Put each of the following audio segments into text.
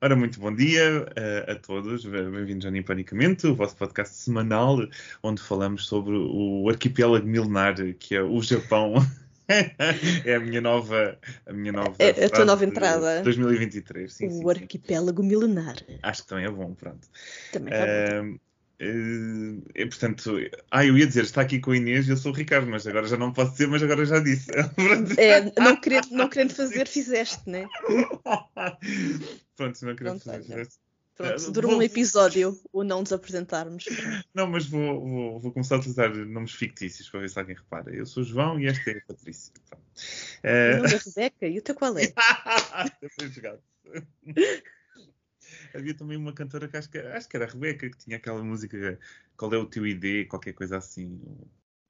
Ora, muito bom dia uh, a todos, bem-vindos ao Nipanicamente, o vosso podcast semanal, onde falamos sobre o arquipélago milenar, que é o Japão. é a minha nova. A, minha nova é, a tua nova entrada. 2023, sim. O sim, arquipélago sim. milenar. Acho que também é bom, pronto. Também é bom. É, portanto, ah, eu ia dizer, está aqui com a Inês e eu sou o Ricardo, mas agora já não posso dizer, mas agora já disse. é, não, querendo, não querendo fazer, fizeste, né? Pronto, não querendo fazer, fizeste. Pronto, durou vou... um episódio o não nos apresentarmos. Não, mas vou, vou, vou, começar a utilizar nomes fictícios para ver se alguém repara. Eu sou o João e esta é a Patrícia. Uh... O nome é Rebeca e o teu qual é? Depois jogado. Havia também uma cantora que acho que, acho que era a Rebeca, que tinha aquela música Qual é o teu ID? Qualquer coisa assim.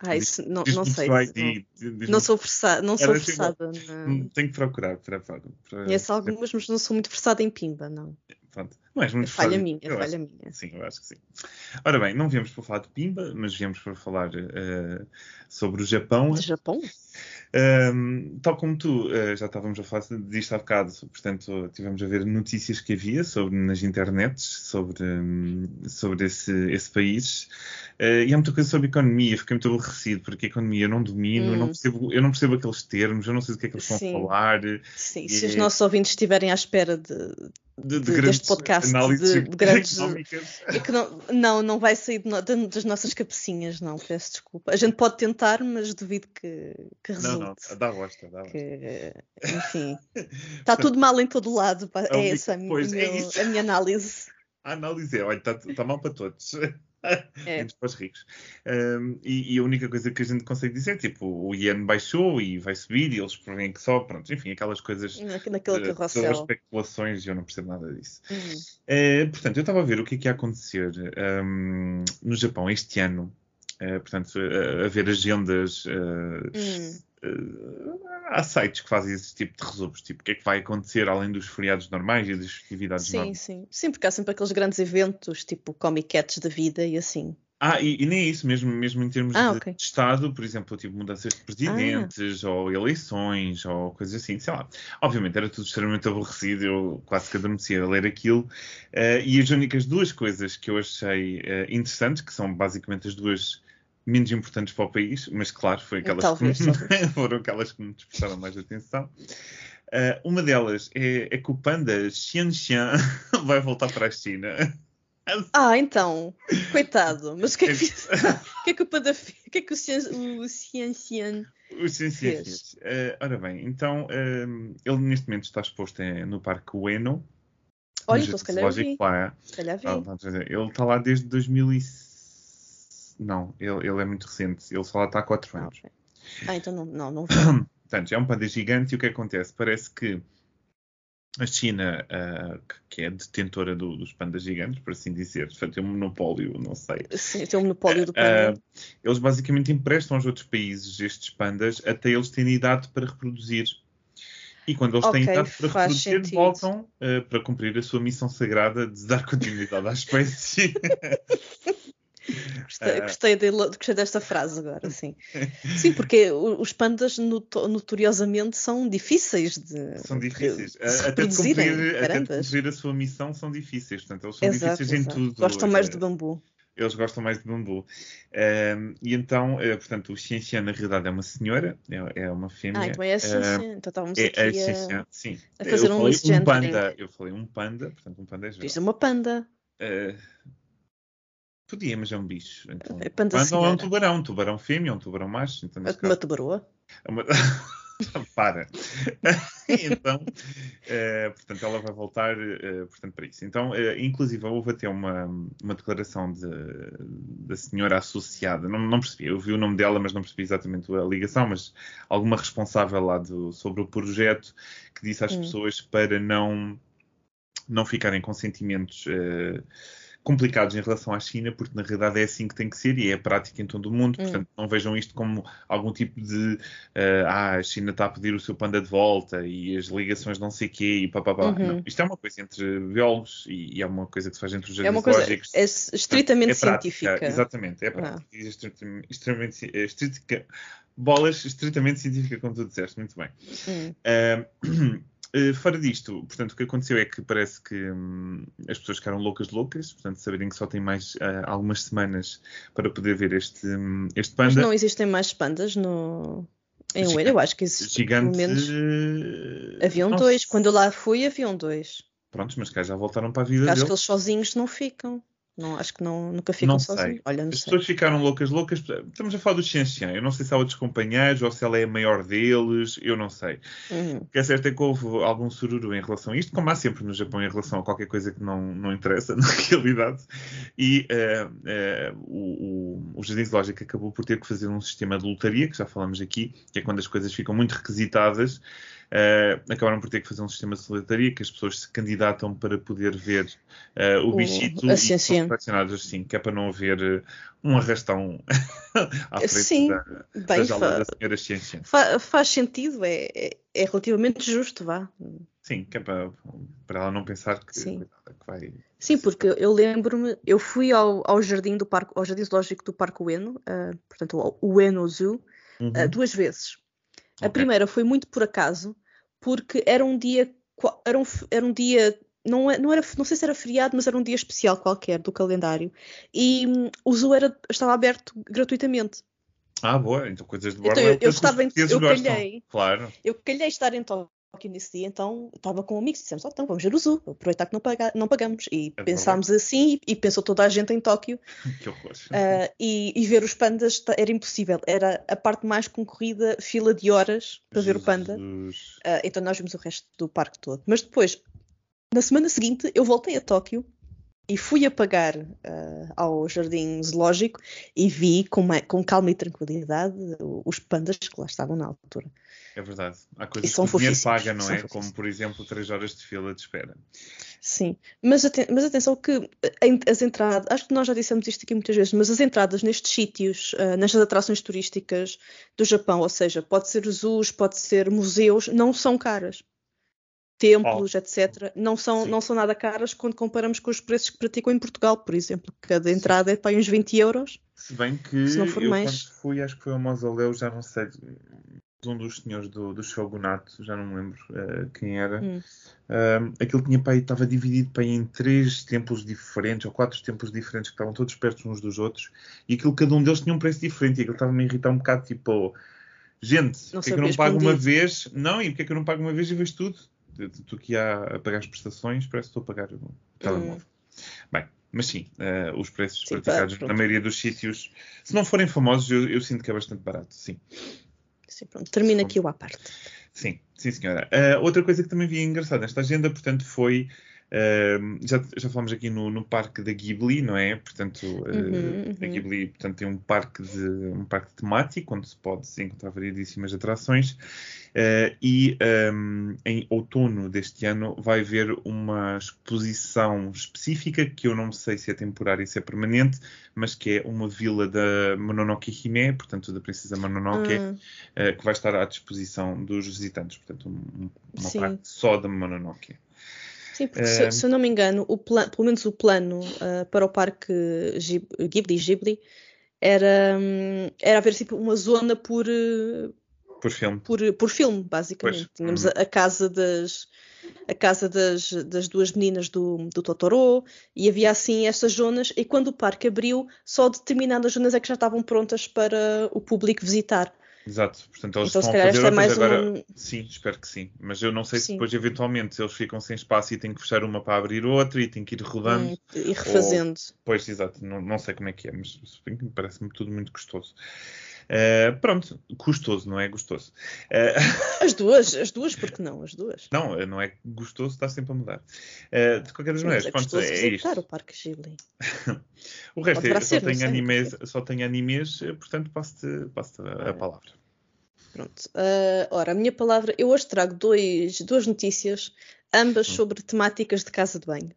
Ah, isso não, não sei. ID, não, não, sou versada. Não sou versada na... Tenho que procurar para, para, para... Conheço algumas, mas não sou muito versada em Pimba, não. Pronto. Não és muito falha minha, eu falha acho, minha. Sim, eu acho que sim. Ora bem, não viemos para falar de Pimba, mas viemos para falar uh, sobre o Japão. De Japão? Um, tal como tu, uh, já estávamos a falar disto há bocado, portanto, tivemos a ver notícias que havia sobre, nas internets sobre, um, sobre esse, esse país. Uh, e há muita coisa sobre economia, fiquei muito aborrecido, porque a economia eu não domino, hum. eu, não percebo, eu não percebo aqueles termos, eu não sei do que é que eles vão falar. Sim, e, se os nossos ouvintes estiverem à espera de, de, de, de deste podcast de, de grandes económicas. É não, não, vai sair das nossas cabecinhas, não, peço desculpa. A gente pode tentar, mas duvido que, que resulte. Não, não, dá gosta, dá que, Enfim, está tudo mal em todo lado. É, é essa a minha, pois, é a minha análise. A análise é, olha, está tá mal para todos. É. para os ricos. Um, e, e, a única coisa que a gente consegue dizer é tipo, o iene baixou e vai subir e eles prevêem que só, pronto, enfim, aquelas coisas. Naquele carrossel. Uh, especulações e eu não percebo nada disso. Uhum. Uh, portanto, eu estava a ver o que é que ia acontecer um, no Japão este ano. Uh, portanto, a ver agendas. Hum. Uh, há sites que fazem esse tipo de resumos, tipo o que é que vai acontecer além dos feriados normais e das festividades sim, normais. Sim, sim. Sim, porque há sempre aqueles grandes eventos, tipo Comic Cats da vida e assim. Ah, e, e, nem é isso, mesmo, mesmo em termos ah, de, okay. de, Estado, por exemplo, tipo mudanças de presidentes ah. ou eleições ou coisas assim, sei lá. Obviamente era tudo extremamente aborrecido, eu quase que adormecia a ler aquilo. Uh, e as únicas duas coisas que eu achei uh, interessantes, que são basicamente as duas menos importantes para o país, mas claro, foi aquelas talvez, que, foram aquelas que me despertaram mais atenção. Uh, uma delas é, é que o panda Xian Xian vai voltar para a China. Ah, então, coitado. Mas o que é que, o, que, é que o? O que é que o Xian, o Xian fez? Uh, ora bem, então uh, ele neste momento está exposto no Parque Ueno. Olha, então se calhar vi. Lá. Se calhar vi. Ah, ele está lá desde 2006 não, ele, ele é muito recente. Ele só lá está há 4 ah, anos. Ah, okay. ah, então não, não, não Portanto, é um panda gigante e o que acontece? Parece que a China, uh, que é detentora do, dos pandas gigantes, por assim dizer, tem um monopólio, não sei. Sim, tem um monopólio do panda. Uh, eles basicamente emprestam aos outros países estes pandas até eles terem idade para reproduzir. E quando eles okay, têm idade para reproduzir, sentido. voltam uh, para cumprir a sua missão sagrada de dar continuidade à espécie. Gostei, uh... gostei, de, gostei, desta frase agora, sim. Sim, porque os pandas notoriosamente são difíceis de. São difíceis. De, até, de cumprir, até de cumprir a sua missão são difíceis. Portanto, eles são exato, difíceis exato. em tudo. Gostam mais de bambu. Eles gostam mais de bambu. Um, e então, uh, portanto, o Xianxian na realidade é uma senhora, é, é uma fêmea. Ah, então é a Xianxian. Uh, então estávamos é, aqui a, a, sim. a fazer eu um falei um panda. Eu falei um panda, portanto, um panda é geral. Diz uma panda. Uh, Podia, mas é um bicho. Então, é panda não é um tubarão, um tubarão fêmeo, um tubarão macho. Então, uma caso... tubaroa? É uma... para. então, uh, portanto, ela vai voltar uh, portanto, para isso. Então, uh, inclusive, houve até uma, uma declaração de, da senhora associada, não, não percebi, eu vi o nome dela, mas não percebi exatamente a ligação, mas alguma responsável lá do, sobre o projeto que disse às hum. pessoas para não, não ficarem com sentimentos complicados em relação à China, porque na realidade é assim que tem que ser e é a prática em todo o mundo. Hum. Portanto, não vejam isto como algum tipo de uh, ah, a China está a pedir o seu panda de volta e as ligações não sei quê e papapá. Uhum. Não, isto é uma coisa entre biólogos e, e, é uma coisa que se faz entre os jardins é uma coisa, É estritamente é científica. Exatamente, é prática. Ah. Extremamente, extremamente, extremamente, bolas estritamente científica, como tu disseste, muito bem. Hum. Uh, uh, fora disto, portanto, o que aconteceu é que parece que um, as pessoas ficaram loucas loucas, portanto, saberem que só têm mais uh, algumas semanas para poder ver este, um, este panda. Mas não existem mais pandas no... em Ueno, eu acho que existe. Gigante. Pelo menos uh, haviam dois. Quando eu lá fui, haviam dois. Prontos, mas cá já voltaram para a vida acho que eles sozinhos não ficam. Não, acho que não, nunca ficam Não sozinhos. Olha, não As sei. pessoas ficaram loucas, loucas. Estamos a falar do Xianxian. Eu não sei se há outros companheiros ou se ela é a maior deles. Eu não sei. Uhum. O que é certo é que houve algum sururu em relação a isto, como há sempre no Japão em relação a qualquer coisa que não, não interessa na realidade. E eh, eh, o, o, o Jardim Zoológico acabou por ter que fazer um sistema de lotaria, que já falamos aqui, que é quando as coisas ficam muito requisitadas. Eh, acabaram por ter que fazer um sistema de lotaria que as pessoas se candidatam para poder ver eh, o O- bichito a e Xian são selecionados assim, que é para não haver eh, um arrastão à frente Sim, da, Bem, da da senhora Xian. fa- faz sentido, é, é, é relativamente justo, vá. Sim, que é para, para ela não pensar que, Sim. que vai. Sim, porque eu lembro-me, eu fui ao, ao jardim do parque, ao jardim zoológico do Parque Ueno, ah, portanto, ao Ueno Zoo, Uhum. ah, duas vezes. A Ok. primeira foi muito por acaso, porque era um dia, era um, era um dia, não, é- não, era, não sei se era feriado, mas era um dia especial qualquer do calendário, e hum, o zoo era, estava aberto gratuitamente. Ah, boa, então coisas de Então, borla eu- é eu os estava em- eu calhei. Claro. Eu calhei estar em Tóquio nesse dia, então estava com amigos e dissemos, "Oh, então vamos ver o zoo, aproveitar que não, paga- não pagamos. E É pensámos assim, e, e pensou toda a gente em Tóquio, Que horror. ah, e, e ver os pandas era impossível. Era a parte mais concorrida, fila de horas para ver o panda. Jesus. Ah, então nós vimos o resto do parque todo. Mas depois, na semana seguinte, eu voltei a Tóquio e fui a pagar ah, ao jardim zoológico e vi com, ma- com calma e tranquilidade os pandas que lá estavam na altura. É verdade. Há coisas que o dinheiro paga, não é? Como, por exemplo, 3 horas de fila de espera. Sim, mas, aten- mas atenção que as entradas, acho que nós já dissemos isto aqui muitas vezes, mas as entradas nestes sítios, ah, nestas atrações turísticas do Japão, ou seja, pode ser zoos, pode ser museus, não são caras. Templos, etc., não são, Sim. não são nada caras quando comparamos com os preços que praticam em Portugal, por exemplo. Cada entrada é para uns 20 euros. Se bem que Se não for eu mais. quando fui, acho que foi ao mausoléu, já não sei, um dos senhores do, do Shogunato, já não me lembro eh, quem era. Hum. Um, aquilo tinha para aí, estava dividido para aí em três templos diferentes, ou quatro templos diferentes, que estavam todos perto uns dos outros, e aquilo, cada um deles tinha um preço diferente, e aquilo estava-me a irritar um bocado, tipo, gente, porque é que eu não pago uma vez? Não, e porque é que eu não pago uma vez e vejo tudo? Tu aqui a, a pagar as prestações, parece que estou a pagar o telemóvel. Bem, mas sim, eh, os preços Hum. Sim, praticados pronto. na maioria dos sítios, se não forem famosos, eu, eu sinto que é bastante barato, sim. Sim, pronto, termina aqui o à parte. Sim, sim, senhora. Ah, outra coisa que também vi engraçada nesta agenda, portanto, foi. ah, já, já falamos aqui no, no parque da Ghibli, não é? Portanto, ah, Uhum, a uhum. Ghibli portanto, tem um parque, de, um parque temático onde se pode encontrar variedíssimas atrações. Ah, e ahm, em outono deste ano vai haver uma exposição específica que eu não sei se é temporária e se é permanente, mas que é uma vila da Mononoke Hime, portanto, da Princesa Mononoke Ah, eh, que vai estar à disposição dos visitantes. Portanto, um- um- uma Sim. parte só da Mononoke. Sim, porque Eh, se, se eu não me engano, o pelo menos o plano ah, para o parque Ghibli, Ghibli era, hum, era haver tipo, uma zona por, Por filme. por, por filme, basicamente. Pois, Tínhamos uhum. a, a casa das a casa das, das duas meninas do, do Totoro e havia assim estas zonas e quando o parque abriu, só determinadas zonas é que já estavam prontas para o público visitar. Exato. Portanto, eles Então, estão a fazer é mais agora. uma- Sim, espero que sim. Mas eu não sei se depois, eventualmente, eles ficam sem espaço e têm que fechar uma para abrir outra e têm que ir rodando. Hum, e refazendo. Pois, exato. Não, não sei como é que é, mas parece-me tudo muito gostoso. Eh, pronto, custoso, não é gostoso. Eh, As duas, as duas, porque não? As duas. não, não é gostoso, está sempre a mudar. Eh, de qualquer das maneiras, é pronto, gostoso é isto. o Parque Ghibli. O resto é, ser, só, tem animes, só tem animes, eh, portanto passo-te passo a Ah. palavra. Pronto. Ah, ora, a minha palavra, eu hoje trago dois, duas notícias, ambas Hum. sobre temáticas de casa de banho.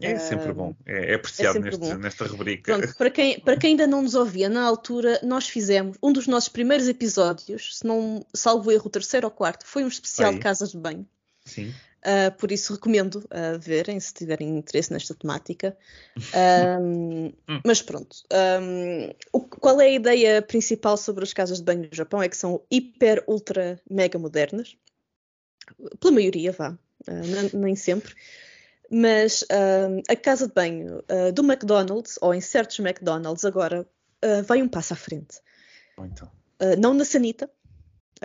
É sempre bom, é, é apreciado sempre neste- bom. nesta rubrica. Pronto, para quem, para quem ainda não nos ouvia, na altura nós fizemos um dos nossos primeiros episódios, se não salvo erro, o terceiro ou quarto, foi um especial Aí. de casas de banho. Sim. Ah, por isso recomendo ah, verem se tiverem interesse nesta temática. Hum. mas pronto. ahm, o- qual é a ideia principal sobre as casas de banho no Japão? É que são hiper, ultra, mega modernas. pela maioria, vá, uh, nem sempre, mas uh, a casa de banho uh, do McDonald's, ou em certos McDonald's agora, vai um passo à frente. Então. não na sanita,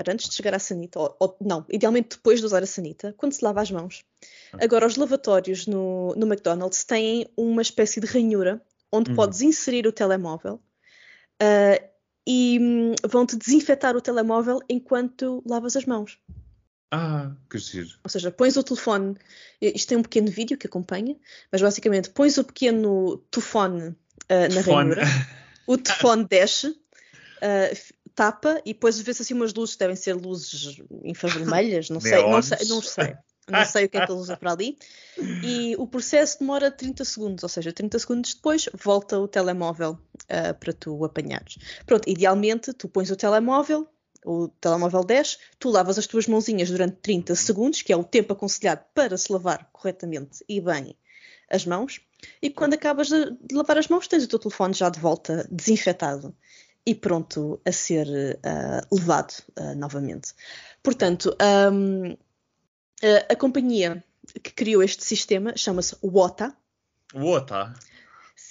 antes de chegar à sanita, ou, ou, não, idealmente depois de usar a sanita, quando se lava as mãos. Agora, os lavatórios no, no McDonald's têm uma espécie de ranhura onde uhum. podes inserir o telemóvel uh, e um, vão-te desinfetar o telemóvel enquanto lavas as mãos. Ah, que giro. Ou seja, pões o telefone, isto tem um pequeno vídeo que acompanha, mas basicamente pões o pequeno telefone uh, na ranhura, o telefone desce, uh, tapa e depois vê-se assim umas luzes, devem ser luzes infravermelhas, não sei, não sei, não sei. Não sei o que é que ele usa para ali. E o processo demora 30 segundos, ou seja, 30 segundos depois volta o telemóvel uh, para tu apanhares. Pronto, idealmente tu pões o telemóvel, o telemóvel 10, tu lavas as tuas mãozinhas durante 30 segundos, que é o tempo aconselhado para se lavar corretamente e bem as mãos, e quando acabas de lavar as mãos tens o teu telefone já de volta desinfetado e pronto a ser uh, levado uh, novamente. Portanto, um, a companhia que criou este sistema chama-se Wota. Wota?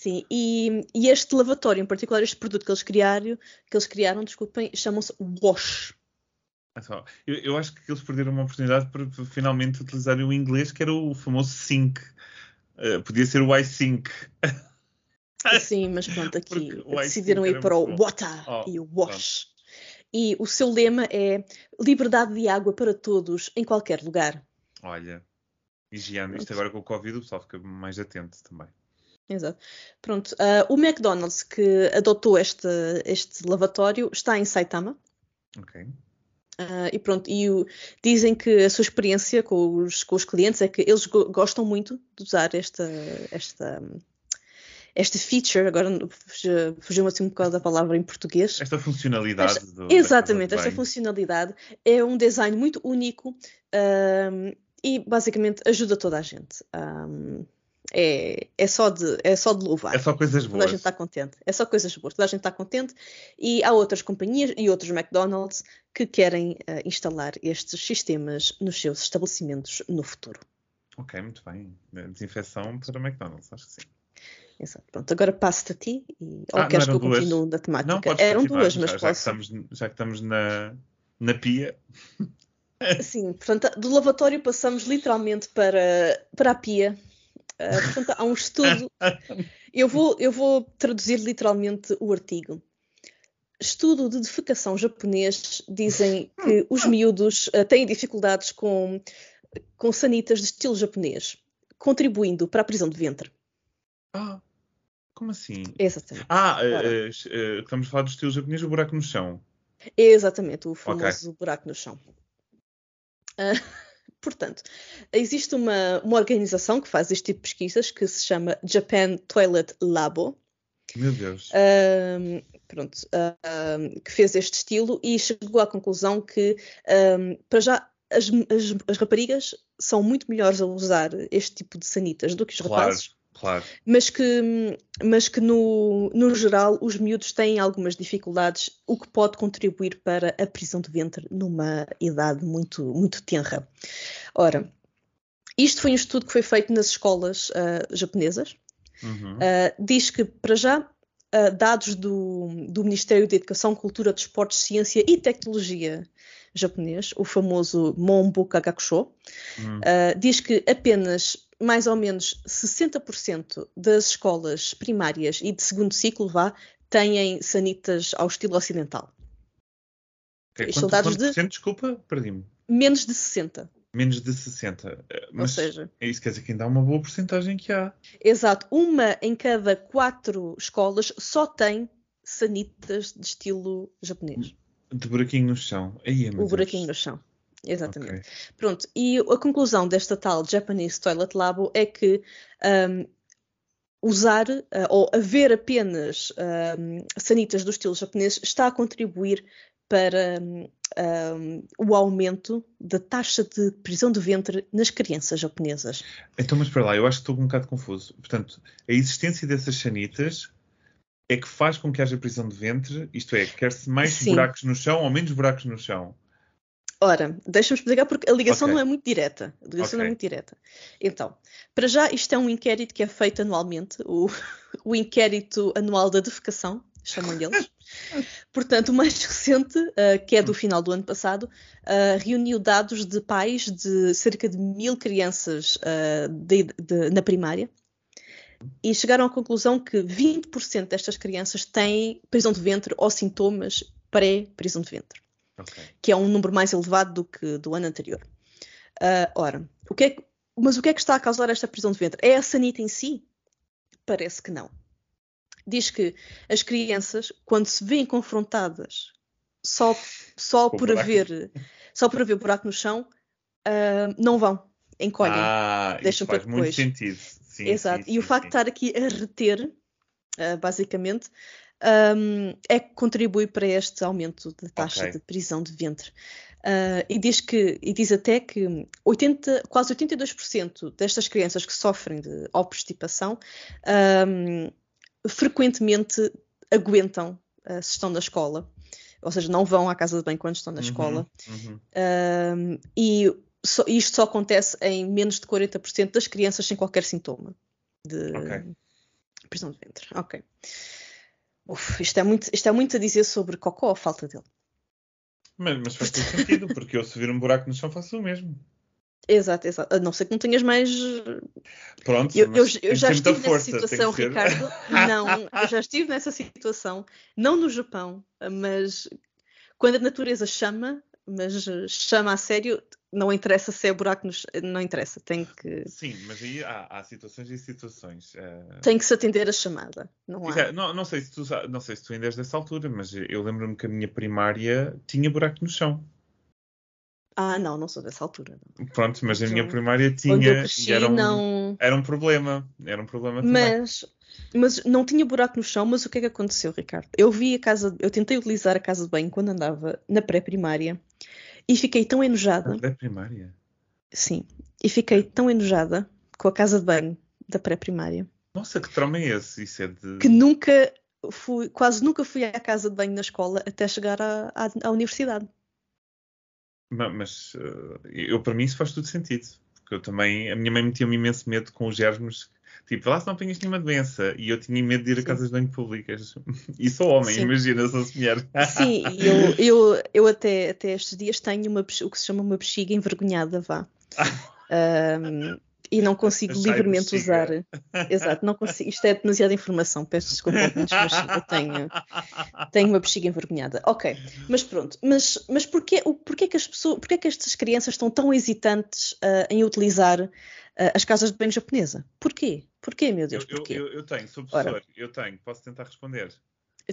Sim, e, e, este lavatório, em particular este produto que eles criaram, que eles criaram, desculpem, chamam-se Wash. Eu, eu, acho que eles perderam uma oportunidade para, para finalmente utilizarem o inglês, que era o famoso sync. Uh, podia ser o iSync. Sim, mas pronto, aqui decidiram ir para o Water oh, e o Wash. Pronto. E o seu lema é liberdade de água para todos, em qualquer lugar. Olha, higiene. Isto agora com o Covid o pessoal fica mais atento também. Exato. Pronto, uh, o McDonald's que adotou este, este lavatório está em Saitama. Ok. Uh, e pronto, e o, dizem que a sua experiência com os, com os clientes é que eles go gostam muito de usar esta, esta, esta feature, agora fugiu-me assim um bocado da palavra em português. Esta funcionalidade. Esta, do, exatamente, esta funcionalidade é um design muito único um, e basicamente ajuda toda a gente. Um, é, é, só de, é só de louvar. É só coisas boas. Toda a gente está contente. É só coisas boas. Toda a gente está contente. E há outras companhias e outros McDonald's que querem uh, instalar estes sistemas nos seus estabelecimentos no futuro. Ok, muito bem. Desinfecção para McDonald's, acho que sim. Exato. Pronto, agora passo-te a ti e, ou ah, queres que eu duas? continue da temática? Não, eram duas, mas já, posso. Já que estamos, já que estamos na, na pia. Sim, portanto, do lavatório passamos literalmente para, para a pia. Uh, portanto, há um estudo. Eu vou, eu vou traduzir literalmente o artigo. Estudo de defecação japonês dizem que os miúdos uh, têm dificuldades com, com sanitas de estilo japonês, contribuindo para a prisão de ventre. Ah. Como assim? Exatamente. Ah, uh, uh, estamos a falar do estilo japonês, o buraco no chão. Exatamente, o famoso okay. buraco no chão. Uh, portanto, existe uma, uma organização que faz este tipo de pesquisas que se chama Japan Toilet Labo. Meu Deus. Uh, pronto, uh, que fez este estilo e chegou à conclusão que, para já, as, as, as, raparigas são muito melhores a usar este tipo de sanitas do que os claro. rapazes. Claro. Mas que, mas que no, no geral os miúdos têm algumas dificuldades, o que pode contribuir para a prisão de ventre numa idade muito, muito tenra. Ora, isto foi um estudo que foi feito nas escolas uh, japonesas. Uhum. Uh, diz que, para já, uh, dados do, do Ministério da Educação, Cultura, Desportos, Ciência e Tecnologia japonês, o famoso Monbu Kagakusho, uhum. diz que apenas mais ou menos 60% das escolas primárias e de segundo ciclo vá têm sanitas ao estilo ocidental. Okay. Quanto, dados de... desculpa, perdi-me. Menos de 60. Menos de 60. Eh, mas Ou seja, isso quer dizer que ainda há uma boa porcentagem que há. Exato. Uma em cada quatro escolas só tem sanitas de estilo japonês. De buraquinho no chão. Aí é, o buraquinho no chão. Exatamente. Okay. Pronto, e a conclusão desta tal Japanese Toilet Labo é que um, usar uh, ou haver apenas um, sanitas do estilo japonês está a contribuir para um, o aumento da taxa de prisão de ventre nas crianças japonesas. Então, mas para lá, eu acho que estou um bocado confuso. Portanto, a existência dessas sanitas é que faz com que haja prisão de ventre, isto é, quer-se mais Sim. buracos no chão ou menos buracos no chão? Ora, deixa-me explicar porque a ligação Ok. não é muito direta. A ligação não é muito direta. Então, para já, isto é um inquérito que é feito anualmente, o, o inquérito anual da defecação, chamam-lhe eles. Portanto, o mais recente, ah, que é do final do ano passado, ah, reuniu dados de pais de cerca de mil crianças ah, de- de- na primária e chegaram à conclusão que 20% destas crianças têm prisão de ventre ou sintomas pré-prisão de ventre Ok. que é um número mais elevado do que do ano anterior. Ah, ora, o que é que- mas o que é que está a causar esta prisão de ventre? É a sanita em si? Parece que não. Diz que as crianças, quando se veem confrontadas só, só por buraco. haver só por haver buraco no chão, ah, não vão, encolhem. Ah, faz para muito depois. sentido. Sim, Exato. sim, e o sim, facto de estar aqui a reter, ah, basicamente, ahm, é que contribui para este aumento da taxa Ok. de prisão de ventre. Ah, e diz que e diz até que 80, quase 82% destas crianças que sofrem de obstipação ahm, frequentemente aguentam se estão na escola, ou seja, não vão à casa de banho quando estão na Uhum, escola. uhum. Um, e só- isto só acontece em menos de 40% das crianças sem qualquer sintoma de Ok. prisão de ventre. Ok. Uf, isto, é muito, isto é muito a dizer sobre cocó, a falta dele. Mas, mas faz todo sentido, porque eu se vir um buraco no chão faço o mesmo. Exato, exato. A não ser que não tenhas mais. Pronto, Eu, eu- eu já estive nessa força, situação, Ricardo. Não, eu já estive nessa situação, não no Japão, mas quando a natureza chama, mas chama a sério, não interessa se é buraco, nos- não interessa, tem que, Sim, mas aí há, há situações e situações. eh, tem que se atender a chamada. Não há. Exato. Não, não, sei se tu, não sei se tu ainda és dessa altura, mas eu lembro-me que a minha primária tinha buraco no chão. Ah, não, não sou dessa altura. não. Pronto, mas a minha Não. primária tinha. cresci, e era um, não. era um problema. Era um problema também. Mas, mas não tinha buraco no chão, mas o que é que aconteceu, Ricardo? Eu vi a casa, eu tentei utilizar a casa de banho quando andava na pré-primária e fiquei tão enojada, Da primária. sim, e fiquei tão enojada com a casa de banho da pré-primária Nossa, que trauma é esse? Isso é de. que nunca fui, quase nunca fui à casa de banho na escola até chegar à, à, à universidade. Ma- Mas eh, eu, para mim, isso faz todo sentido. Porque eu também. A minha mãe metia-me imenso medo com os germes. Tipo, lá se não apanhas nenhuma doença. E eu tinha medo de ir a Sim. casas de banho públicas. E sou homem, Sim. imagina, sou mulher. Sim, eu, eu, eu até, até estes dias tenho uma, o que se chama uma bexiga envergonhada, vá. Ahm, e não consigo Achai livremente usar. Exato, não consigo. Isto é demasiada informação, peço desculpa, mas eu tenho, tenho uma bexiga envergonhada. Ok, mas pronto. Mas, mas porquê, porquê, que as pessoas, porquê que estas crianças estão tão hesitantes ah, em utilizar ah, as casas de banho japonesa? Porquê? Porquê, meu Eu, Deus, eu, porquê? eu, eu tenho, sou Ora. professor, eu tenho, posso tentar responder.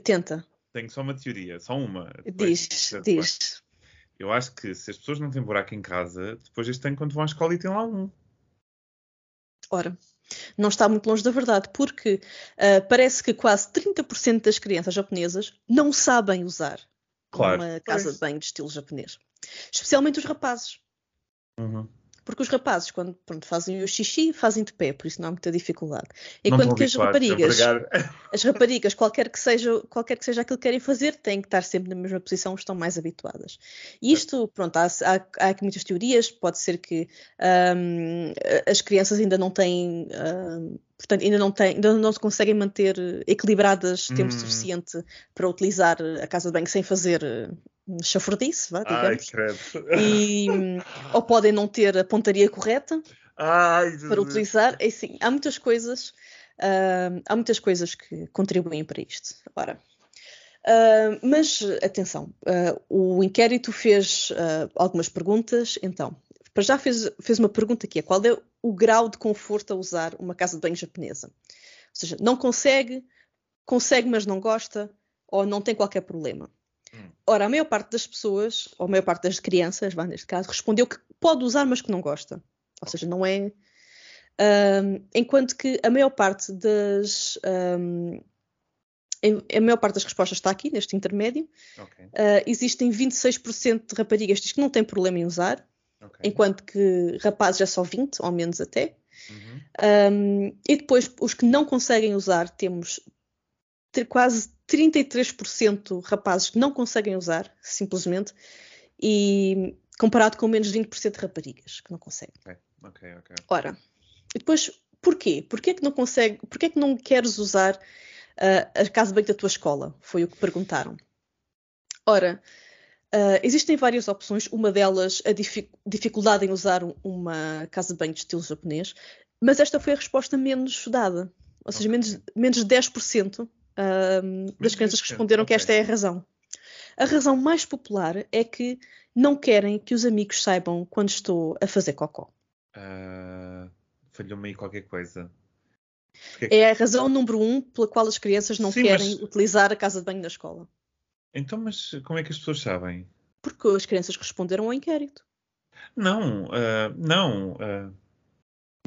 Tenta, Tenho só uma teoria, só uma. Depois- diz, depois. diz. Eu acho que se as pessoas não têm buraco em casa, depois eles têm quando vão à escola e têm lá um. Ora, não está muito longe da verdade, porque ah, parece que quase 30% das crianças japonesas não sabem usar Claro. uma casa Pois. de banho de estilo japonês. Especialmente os rapazes. Uhum. Porque os rapazes, quando pronto, fazem o xixi, fazem de pé, por isso não há muita dificuldade. Enquanto que as raparigas, as raparigas, qualquer que seja, qualquer que seja aquilo que querem fazer, têm que estar sempre na mesma posição, estão mais habituadas. E isto, pronto, há, há, há aqui muitas teorias, pode ser que hum, as crianças ainda não têm, hum, portanto, ainda não têm, ainda não se conseguem manter equilibradas tempo Hum. suficiente para utilizar a casa de banho sem fazer chafurdice, vá, Ai, digamos. credo. E, ou podem não ter a pontaria correta Ai, para utilizar. É assim, há muitas coisas, ah, há muitas coisas que contribuem para isto. Ora, ah, mas atenção, ah, o inquérito fez algumas perguntas, então. Para já fez, fez uma pergunta que é qual é o grau de conforto a usar uma casa de banho japonesa? Ou seja, não consegue, consegue, mas não gosta, ou não tem qualquer problema. Hum. Ora, a maior parte das pessoas, ou a maior parte das crianças, vá, neste caso, respondeu que pode usar, mas que não gosta. Ou seja, não é. Ahm, enquanto que a maior parte das. em- a maior parte das respostas está aqui, neste intermédio. Ok, Ah, existem 26% de raparigas que não tem problema em usar, ok. enquanto que rapazes é só 20, ou menos até. Uhum. Um, e depois, os que não conseguem usar, temos ter quase 33% rapazes que não conseguem usar, simplesmente, e comparado com menos de 20% de raparigas que não conseguem. Ok, ok, ok. Ora, e depois, porquê? Porquê que não consegue, porquê que não queres usar uh, a casa de banho da tua escola? Foi o que perguntaram. Ora, uh, existem várias opções. Uma delas, a dific dificuldade em usar uma casa de banho de estilo japonês, mas esta foi a resposta menos dada. Ou seja, okay. menos, menos de 10% das crianças responderam okay. que esta é a razão. A razão mais popular é que não querem que os amigos saibam quando estou a fazer cocó. Uh, Falhou-me aí qualquer coisa. Porque... É a razão número um pela qual as crianças não Sim, querem mas... utilizar a casa de banho na escola. Então, mas como é que as pessoas sabem? Porque as crianças responderam ao inquérito. Não, uh, não. Uh,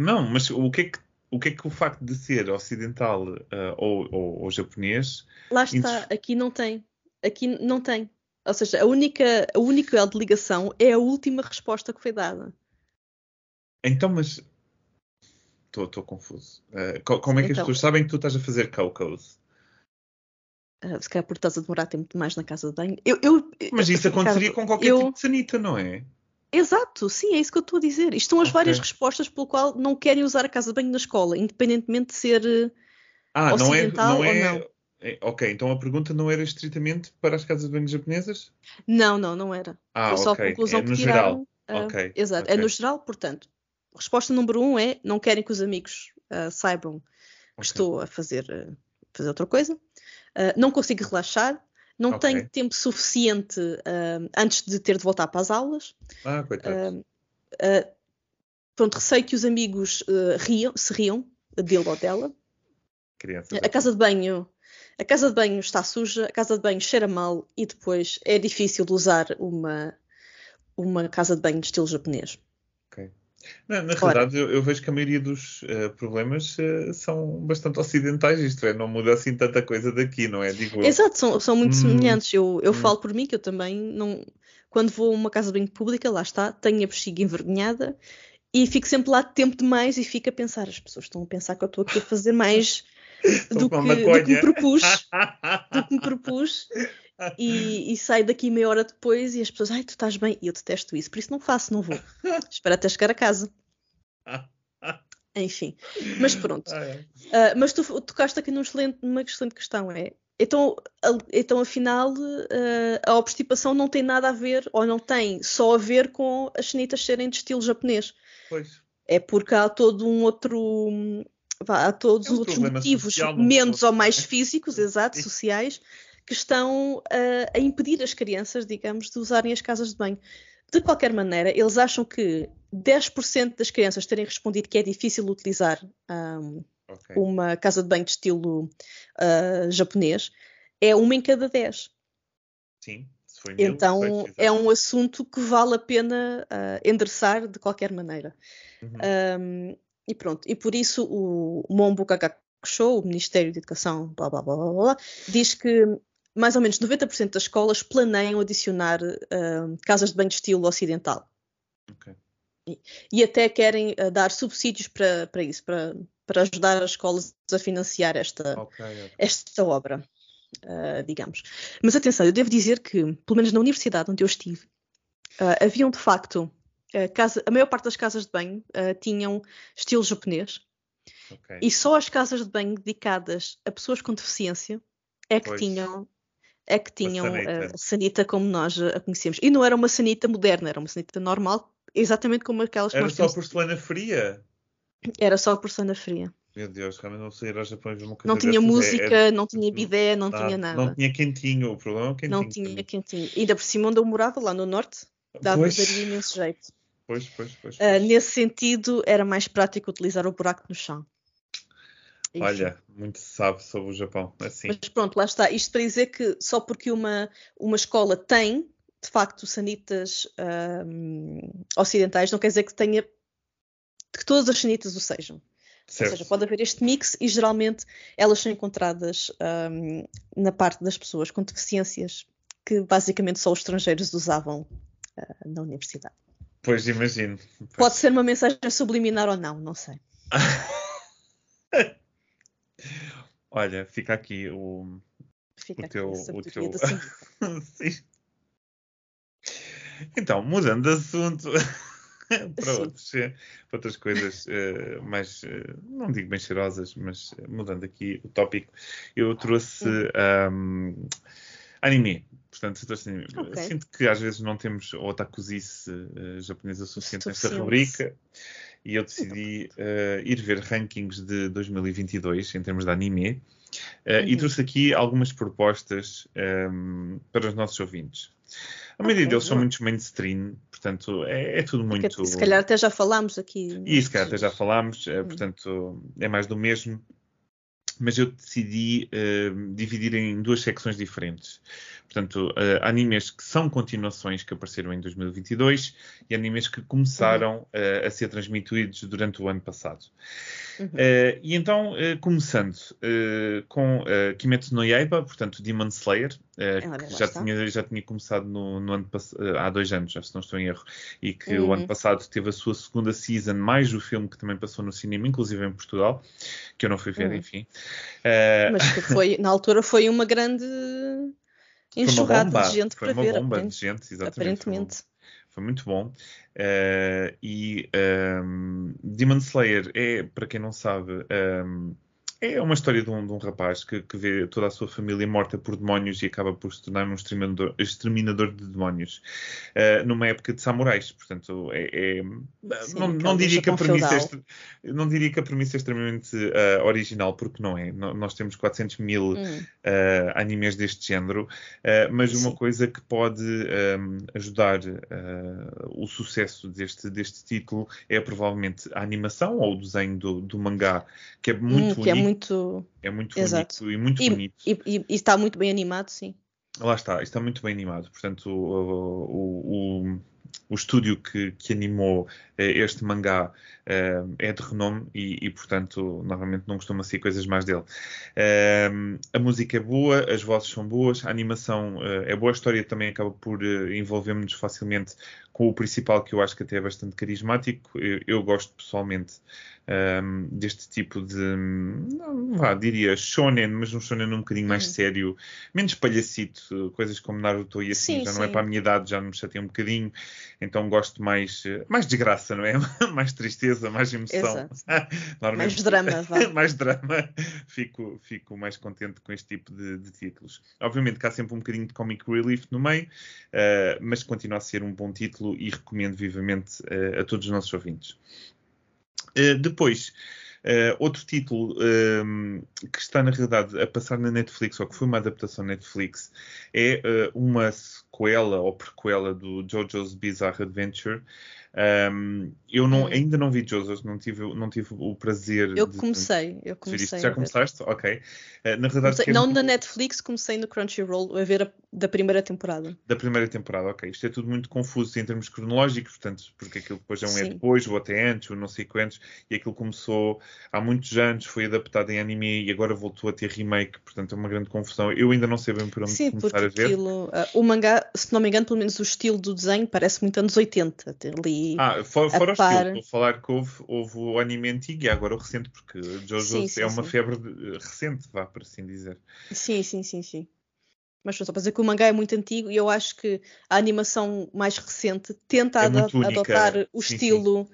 não, mas o que é que o que é que o facto de ser ocidental uh, ou, ou, ou, japonês. Lá está, aqui não tem. Aqui não tem. Ou seja, a única, a única de ligação é a última resposta que foi dada. Então, mas. Estou confuso. Uh, como é que então, as pessoas sabem que tu estás a fazer cocos? Uh, se calhar porque estás a demorar tempo demais na casa de banho. Eu, eu, mas isso aconteceria com qualquer eu... tipo de sanita, não é? Exato, sim, é isso que eu estou a dizer. Isto são as okay. várias respostas pelo qual não querem usar a casa de banho na escola, independentemente de ser eh, ah, ocidental não é, não é, ou não. É, ok, então a pergunta não era estritamente para as casas de banho japonesas? Não, não, não era. Ah, Foi só okay. a conclusão é que tiraram. Geral. Uh, okay. Exato, okay. é no geral, portanto. Resposta número um é não querem que os amigos uh, saibam que estou a fazer, uh, fazer outra coisa. não consigo relaxar, não tenho tempo suficiente antes de ter de voltar para as aulas. Ah, coitado. pronto, receio que os amigos riam, se riam dele ou dela. Crianças. A casa de banho a casa de banho está suja, a casa de banho cheira mal e depois é difícil de usar uma, uma casa de banho de estilo japonês. Na realidade, eu, eu, vejo que a maioria dos uh, problemas uh, são bastante ocidentais, isto é, não muda assim tanta coisa daqui, não é? Digo Exato, são, são muito hum, semelhantes. Eu, eu hum. falo por mim que eu também não. Quando vou a uma casa de banho pública, lá está, tenho a bexiga envergonhada e fico sempre lá de tempo demais e fico a pensar, as pessoas estão a pensar que eu estou aqui a fazer mais do que, do que me propus. do que me propus. E, e saio daqui meia hora depois e as pessoas, ai, tu estás bem. E eu detesto isso, por isso não faço, não vou. Espero até chegar a casa. Enfim, mas pronto. Uh, mas tu tocaste aqui num excelente, numa excelente questão: é então, a, então afinal, uh, a obstipação não tem nada a ver, ou não tem só a ver com as sanitas serem de estilo japonês. Pois. É porque há todo um outro há todos é um os outros motivos, social, menos ou mais físicos, exato, sociais, que estão uh, a impedir as crianças, digamos, de usarem as casas de banho. De qualquer maneira, eles acham que 10% das crianças terem respondido que é difícil utilizar um, okay. uma casa de banho de estilo uh, japonês é uma em cada 10. Sim. Mil, então é um assunto que vale a pena uh, endereçar de qualquer maneira. Uhum. Um, e pronto, e por isso o Mombo Show, o Ministério da Educação, blá, blá blá blá blá, diz que mais ou menos 90% das escolas planeiam adicionar uh, casas de banho de estilo ocidental. Okay. E, e, até querem uh, dar subsídios para, para isso, para, para ajudar as escolas a financiar esta, okay, okay. esta obra, uh, digamos. Mas atenção, eu devo dizer que, pelo menos na universidade onde eu estive, haviam de facto a, casa, a maior parte das casas de banho tinham estilo japonês. E só as casas de banho dedicadas a pessoas com deficiência é que pois. tinham é que tinham a sanita como nós a conhecemos. E não era uma sanita moderna, era uma sanita normal, exatamente como aquelas que era nós Era só porcelana fria? Era só porcelana fria. Meu Deus, realmente não sei ir ao Japão Não tinha música, é, não tinha bidé, não tinha nada. Não tinha quentinho, o problema é o quentinho. Não tinha quentinho. Ainda por cima onde eu morava, lá no norte, dava-lhe imenso jeito. Pois, pois, pois. Uh, nesse sentido, era mais prático utilizar o buraco no chão. Enfim. Olha, muito se sabe sobre o Japão. Assim. Mas pronto, lá está. Isto para dizer que só porque uma, uma escola tem, de facto, sanitas um, ocidentais, não quer dizer que tenha que todas as sanitas o sejam. Certo. Ou seja, pode haver este mix e geralmente elas são encontradas um, na parte das pessoas com deficiências que basicamente só os estrangeiros usavam uh, na universidade. Pois imagino. Pois. Pode ser uma mensagem subliminar ou não, não sei. Olha, fica aqui o, fica o teu. Aqui o teu... Sim. Então, mudando de assunto para, outros, para, outras coisas uh, mais, uh, não digo bem cheirosas, mas mudando aqui o tópico, eu trouxe um, anime. Portanto, assim, okay. sinto que às vezes não temos otakuzice uh, japonesa suficiente nesta rubrica e eu decidi uh, ir ver rankings de 2022 em termos de anime uh, uhum. e trouxe aqui algumas propostas um, para os nossos ouvintes. A maioria okay, deles são muito mainstream, portanto é, é tudo muito. Porque, se calhar até já falámos aqui. E se calhar até já falámos, uh, portanto é mais do mesmo mas eu decidi uh, dividir em duas secções diferentes. Portanto, uh, animes que são continuações que apareceram em 2022 e animes que começaram uh, a ser transmitidos durante o ano passado. Uhum. Uh, e então, começando com Kimetsu no Yaiba, portanto, Demon Slayer, que já tinha, já tinha começado no, no ano há dois anos, se não estou em erro, e que uhum. o ano passado teve a sua segunda season, mais o filme que também passou no cinema, inclusive em Portugal, que eu não fui ver, uhum. enfim. Mas que foi, na altura foi uma grande enxurrada de gente foi para ver. Foi uma bomba de gente, exatamente. Aparentemente. Foi, muito bom. Uh, e um, Demon Slayer é, para quem não sabe, um, é uma história de um, de um rapaz que, que, vê toda a sua família morta por demónios e acaba por se tornar um exterminador, exterminador de demónios uh, numa época de samurais. Portanto, é, é Sim, não, não, diria que a premissa é, não diria que a premissa é extremamente uh, original, porque não é. nós temos 400 mil hum. uh, animes deste género, mas Sim. uma coisa que pode um, ajudar o sucesso deste, deste título é provavelmente a animação ou o desenho do, do mangá, que é muito hum, é muito. É muito Exato. bonito e muito e, bonito. E, e, e, está muito bem animado, sim. Lá está, está muito bem animado. Portanto, o, o, o, o estúdio que, que animou eh, este mangá eh, é de renome e, e, portanto, novamente não costuma ser coisas mais dele. Eh, a música é boa, as vozes são boas, a animação é boa, a história também acaba por envolver-nos facilmente com o principal, que eu acho que até é bastante carismático. Eu, eu gosto pessoalmente um, deste tipo de, não vá, diria shonen, mas um shonen um bocadinho mais hum. sério, menos palhacito, coisas como Naruto e assim, sim, já não é para a minha idade, já me chateia um bocadinho, então gosto mais, mais desgraça, não é? mais tristeza, mais emoção. mais drama, vá. mais drama. Fico, fico mais contente com este tipo de, de, títulos. Obviamente que há sempre um bocadinho de comic relief no meio, uh, mas continua a ser um bom título e recomendo vivamente uh, a todos os nossos ouvintes. Uh, depois, Uh, outro título um, ehm, que está na realidade a passar na Netflix, ou que foi uma adaptação Netflix, é uh, uma sequela ou prequela do JoJo's Bizarre Adventure. Um, eu não, hum. ainda não vi Joseph, não tive, não tive o prazer. Eu comecei, eu comecei. Já começaste? Ok. Uh, na verdade, comecei, não na Netflix, comecei no Crunchyroll a ver a, da primeira temporada. Da primeira temporada, ok. Isto é tudo muito confuso em termos cronológicos, portanto, porque aquilo depois é um é Sim. é depois, ou até antes, ou não sei quantos, e aquilo começou há muitos anos, foi adaptado em anime e agora voltou a ter remake, portanto é uma grande confusão. Eu ainda não sei bem por onde Sim, começar a ver. Aquilo, uh, o mangá, se não me engano, pelo menos o estilo do desenho parece muito anos 80. Ali ah, for, fora o estilo, vou falar que houve, houve o anime antigo e agora o recente, porque Jojo sim, sim, é uma sim. febre de, recente, vá, por assim dizer. Sim, sim, sim, sim. Mas só para dizer que o mangá é muito antigo e eu acho que a animação mais recente tenta é adotar o estilo,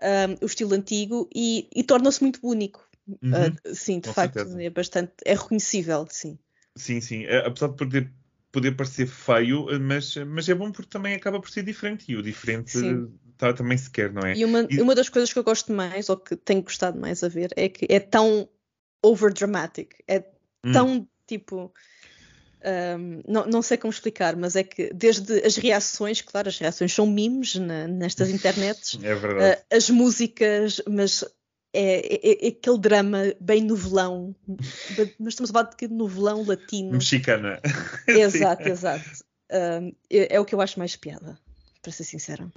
um, o estilo antigo e, e torna-se muito único. Uhum, uh, sim, de facto, certeza. é bastante, é reconhecível, sim. Sim, sim. É, apesar de poder, poder parecer feio, mas, mas é bom porque também acaba por ser diferente e o diferente tá, também se quer, não é? E uma, e uma das coisas que eu gosto mais, ou que tenho gostado mais a ver, é que é tão overdramatic, é hum. tão tipo. Um, não, não, sei como explicar, mas é que desde as reações, claro, as reações são memes na, nestas internets, é verdade. Uh, as músicas, mas é, é, é, aquele drama bem novelão, mas estamos a falar de que novelão latino. Mexicana. Exato, exato. Um, é, é, o que eu acho mais piada, para ser sincera.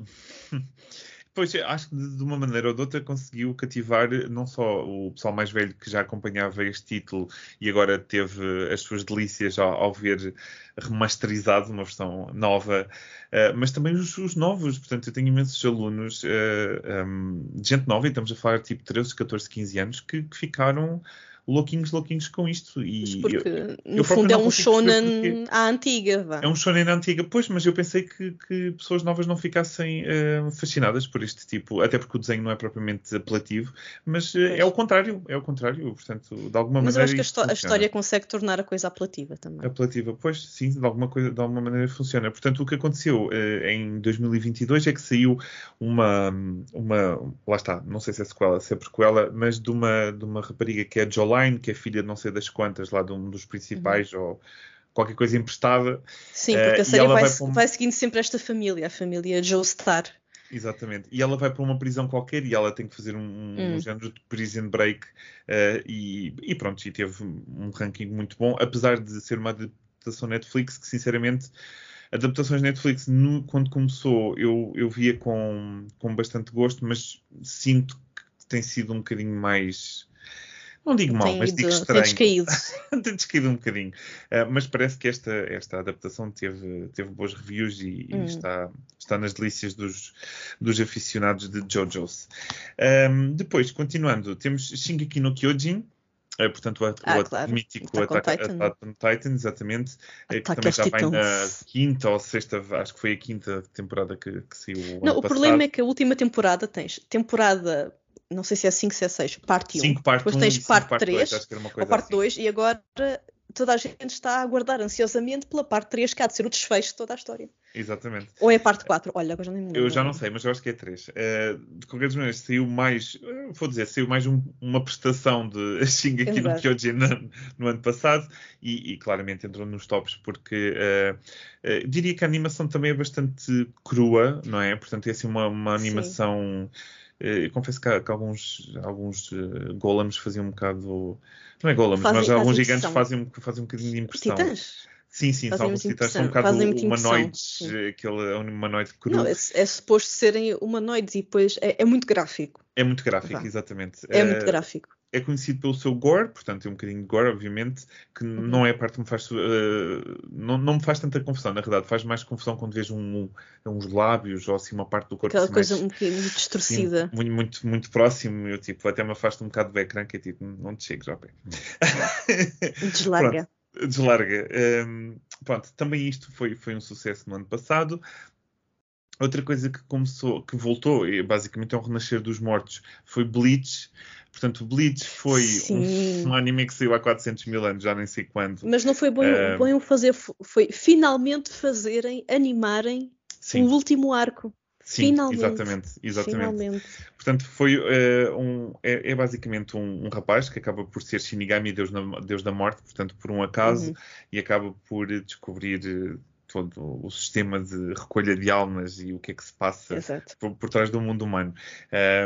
Pois, acho que de uma maneira ou de outra conseguiu cativar não só o pessoal mais velho que já acompanhava este título e agora teve as suas delícias ao, ao ver remasterizado, uma versão nova, uh, mas também os, os, novos. Portanto, eu tenho imensos alunos, uh, eh, um, de gente nova, e estamos a falar tipo 13, 14, 15 anos, que, que ficaram louquinhos, louquinhos com isto. E porque, eu, no eu fundo, é um shonen à antiga. Vá. É um shonen à antiga, pois, mas eu pensei que, que pessoas novas não ficassem uh, fascinadas por este tipo, até porque o desenho não é propriamente apelativo, mas uh, é o contrário, é o contrário, portanto, de alguma mas maneira. Mas eu acho que a, a, história consegue tornar a coisa apelativa também. Apelativa, pois, sim, de alguma, coisa, de alguma maneira funciona. Portanto, o que aconteceu uh, em 2022 é que saiu uma, uma. Lá está, não sei se é sequela, se é prequela, mas de uma, de uma rapariga que é Que é filha de não sei das quantas, lá de um dos principais, uhum. ou qualquer coisa emprestada. Sim, porque uh, a série vai, vai, um... vai, seguindo sempre esta família, a família Joestar. Exatamente. E ela vai para uma prisão qualquer e ela tem que fazer um, hum. um género de prison break uh, e, e, pronto, e teve um ranking muito bom, apesar de ser uma adaptação Netflix que sinceramente adaptações Netflix no, quando começou eu, eu via com, com bastante gosto, mas sinto que tem sido um bocadinho mais não digo mal, mas digo estranho. Tem descaído. tem descaído um bocadinho. Uh, mas parece que esta, esta adaptação teve, teve boas reviews e, hum. e está, está nas delícias dos, dos aficionados de JoJo's. Um, depois, continuando, temos Shingeki no Kyojin. Uh, portanto, o, ah, o claro. mítico Attack, on Titan, exatamente, é, que também já vai na quinta ou sexta, acho que foi a quinta temporada que, que saiu. Não, o passado. problema é que a última temporada tens temporada não sei se é 5, se é 6, parte 1. 5, parte Depois tens parte 3 ou parte 2 assim. e agora toda a gente está a aguardar ansiosamente pela parte 3, que há de ser o desfecho de toda a história. Exatamente. Ou é a parte 4? Olha, agora já nem me lembro. Eu já não sei, mas eu acho que é 3. Uh, eh, de qualquer maneira, saiu mais, uh, vou dizer, saiu mais um, uma prestação de Shingeki no Kyojin no, no, ano passado e, e, claramente entrou nos tops porque uh, diria que a animação também é bastante crua, não é? Portanto, é assim uma, uma animação... Sim eu confesso que, que alguns, alguns uh, golems faziam um bocado. Não é golems, fazem, mas alguns gigantes fazem, fazem um bocadinho de impressão. Titãs? Sim, sim, fazem alguns titãs são um bocado humanoides, aquele é humanoide cru. Não, é, é, suposto serem humanoides e depois é, é muito gráfico. É muito gráfico, Vá. exatamente. É, é muito gráfico é conhecido pelo seu gore, portanto tem um bocadinho de gore, obviamente, que uhum. não é a parte que me faz. Uh, não, não me faz tanta confusão, na verdade, faz mais confusão quando vejo um, uns lábios ou assim uma parte do corpo. Aquela coisa mais, um bocadinho distorcida. Assim, muito, muito, muito próximo, eu tipo, até me afasto um bocado do ecrã, que é tipo, não te chegues ao pé. Deslarga. pronto, deslarga. Um, pronto, também isto foi, foi um sucesso no ano passado. Outra coisa que começou, que voltou, e basicamente é um renascer dos mortos, foi Bleach. Portanto, Bleach foi um, um, anime que saiu há 400 mil anos, já nem sei quando. Mas não foi bom, uh, bom fazer, foi finalmente fazerem, animarem sim. o último arco. Sim, Finalmente. exatamente, exatamente. Finalmente. Portanto, foi uh, um, é, é basicamente um, um, rapaz que acaba por ser Shinigami, Deus, na, Deus da Morte, portanto, por um acaso, uhum. e acaba por descobrir todo o sistema de recolha de almas e o que é que se passa por, por, trás do mundo humano.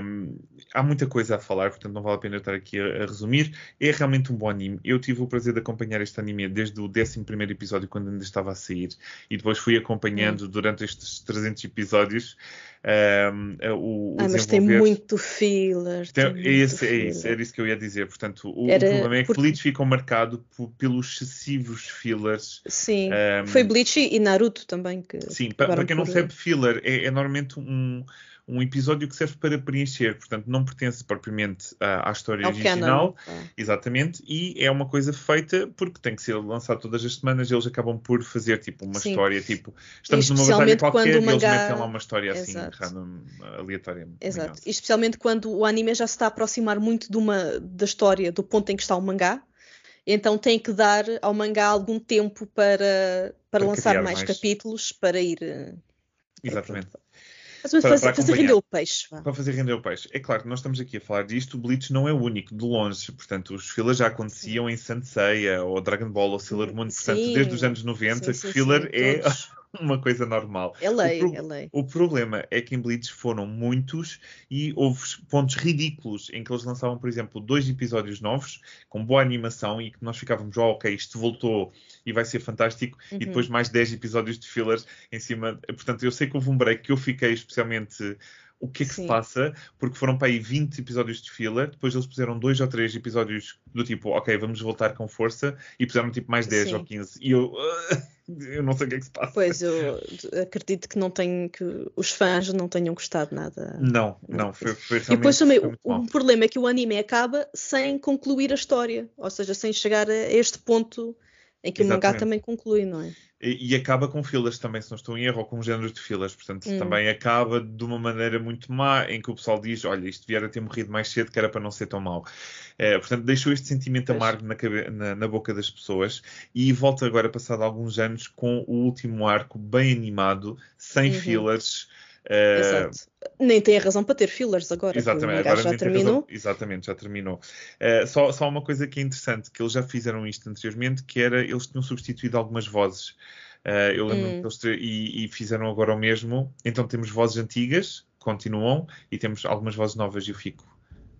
Um, há muita coisa a falar, portanto não vale a pena estar aqui a, a, resumir. É realmente um bom anime. Eu tive o prazer de acompanhar este anime desde o 11 episódio, quando ainda estava a sair, e depois fui acompanhando hum. durante estes 300 episódios. Um, o, o ah, mas tem muito filler. Tem, tem é, esse, é isso, era isso que eu ia dizer. Portanto, o, Era, o problema é que porque... Bleach ficou marcado por, pelos excessivos fillers. Sim, um, foi Bleach e Naruto também. Que sim, para, para quem por... não sabe, filler é, é normalmente um um episódio que serve para preencher, portanto não pertence propriamente à, à história Ao original, canon. exatamente, e é uma coisa feita porque tem que ser lançado todas as semanas, eles acabam por fazer tipo uma Sim. história, tipo, estamos numa batalha qualquer e mangá... eles metem lá uma história assim, random, aleatória. Exato, e especialmente quando o anime já se está a aproximar muito de uma, da história, do ponto em que está o mangá, então tem que dar ao mangá algum tempo para, para, para lançar mais, mais, capítulos, para ir... Eh, Exatamente. Mas para, fazer, para fazer render o peixe. Vá. Para fazer render o peixe. É claro que nós estamos aqui a falar disto, o Bleach não é o único, de longe. Portanto, os fillers já aconteciam sim. em Senseiya, ou Dragon Ball, ou Sailor Moon. Portanto, sim. desde os anos 90, sim, filler é uma coisa normal. É lei, o, é lei. O problema é que em Bleach foram muitos e houve pontos ridículos em que eles lançavam, por exemplo, dois episódios novos com boa animação e que nós ficávamos, oh, ok, isto voltou e vai ser fantástico, uhum. e depois mais 10 episódios de fillers em cima. Portanto, eu sei que houve um break que eu fiquei especialmente o que é que Sim. se passa, porque foram para aí 20 episódios de filler, depois eles puseram dois ou três episódios do tipo, ok, vamos voltar com força, e puseram tipo mais 10 Sim. ou 15. E eu, eu não sei o que é que se passa. Pois, eu acredito que não tenho, que os fãs não tenham gostado nada. Não, não, foi, foi E depois também, o, o problema é que o anime acaba sem concluir a história, ou seja, sem chegar a este ponto em que o mangá também conclui, não é? E, e acaba com fillers também, se não estou em erro, ou com géneros de fillers. Portanto, Hum. também acaba de uma maneira muito má, em que o pessoal diz: olha, isto vier a ter morrido mais cedo, que era para não ser tão mau. Eh, portanto, deixou este sentimento amargo na, na- na boca das pessoas. E volta agora, passado alguns anos, com o último arco bem animado, sem Uhum. fillers. Eh, Exato. Nem tem a razão para ter fillers agora, Exatamente, agora já terminou. Exatamente, já terminou. Eh, só, só uma coisa que é interessante, que eles já fizeram isto anteriormente, que era, eles tinham substituído algumas vozes. Eh, eu lembro Hum. que eles e, e fizeram agora o mesmo. Então temos vozes antigas, continuam, e temos algumas vozes novas e eu fico.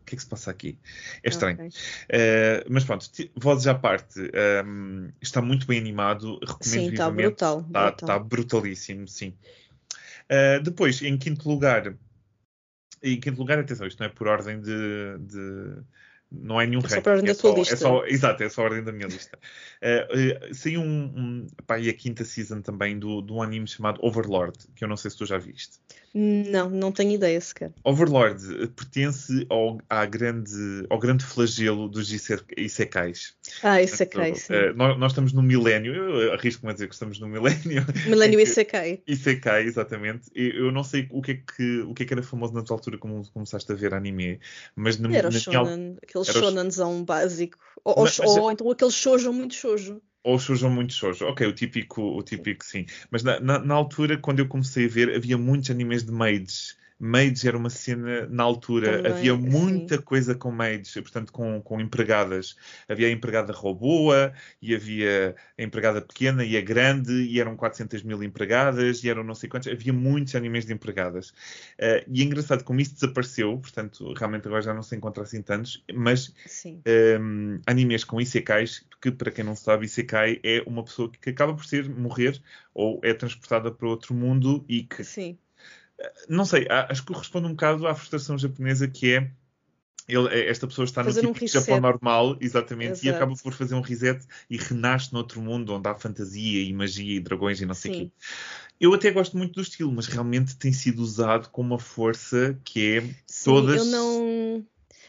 O que é que se passa aqui? É estranho. Ok. Eh, mas pronto, vozes à parte, ehm, está muito bem animado, recomendo Sim, está brutal. Está brutal. tá brutalíssimo, sim. Uh, depois, em quinto lugar, em quinto lugar, atenção, isto não é por ordem de. de- não é nenhum É só ranking, por ordem é da só- é lista. só- exato, é só a ordem da minha lista. Uh, uh, saiu um, um, pá, e a quinta season também do, do anime chamado Overlord, que eu não sei se tu já viste. Não, não tenho ideia sequer. Overlord eh, pertence ao, à grande, ao grande flagelo dos ise- isekais. Ah, é Portanto, sim. eh, nós, nós estamos no milénio, eu arrisco-me a dizer que estamos no milénio, em que- Isekai. Isekai, exatamente. Eu não sei o que é que, o que, é que era famoso na tua altura como começaste a ver anime, mas na, Era na minha shonen, aquele era o- básico. Ou, ou, Mas- mas- ou então aquele shoujo muito shoujo. Ou shoujo muito shoujo. Ok, o típico, o típico sim. Mas na, na- na altura, quando eu comecei a ver, havia muitos animes de maids. Maids era uma cena na altura. Também, havia sim. muita coisa com maids, portanto, com, com empregadas. Havia a empregada robôa, e havia a empregada pequena e a grande, e eram 400 mil empregadas, e eram não sei quantos. Havia muitos animes de empregadas. Eh, e é engraçado como isso desapareceu, portanto, realmente agora já não se encontra assim tantos, mas Sim. um, animes com isekais, que para quem não sabe, isekai é uma pessoa que acaba por ser morrer ou é transportada para outro mundo e que, Sim. Não sei, acho que corresponde um bocado à frustração japonesa que é ele- esta pessoa está Fazer no um tipo de Japão normal, exatamente, e Exato. acaba por fazer um reset e renasce noutro mundo onde há fantasia e magia e dragões e não sei o quê. Eu até gosto muito do estilo, mas realmente tem sido usado com uma força que é Sim, todas. eu não,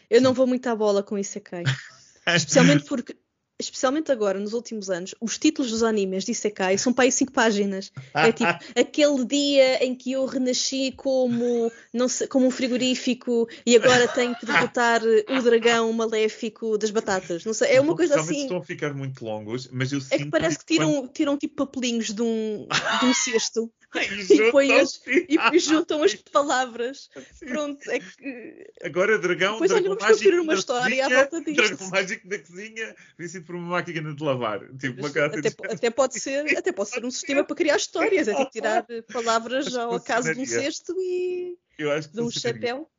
eu não vou muito à bola com Isekai. Especialmente porque, especialmente agora, nos últimos anos, os títulos dos animes de Isekai são para aí 5 páginas. É tipo, aquele dia em que eu renasci como, não sei, como um frigorífico e agora tenho que derrotar o dragão maléfico das batatas. Não sei, é uma coisa assim. estão a ficar muito longos, mas eu É sinto que parece que tiram, tiram tipo papelinhos de um, de um cesto E e as- e juntam as palavras. Sim. Pronto, é que. Agora dragão, Depois, olha, dragão vamos construir uma história à cozinha, volta disto. Dragão mágico na cozinha, vencido por uma máquina de lavar. Tipo, uma Até, po- até pode ser, até pode ser um sistema para criar histórias, é tirar palavras ao acaso de um cesto e de um chapéu.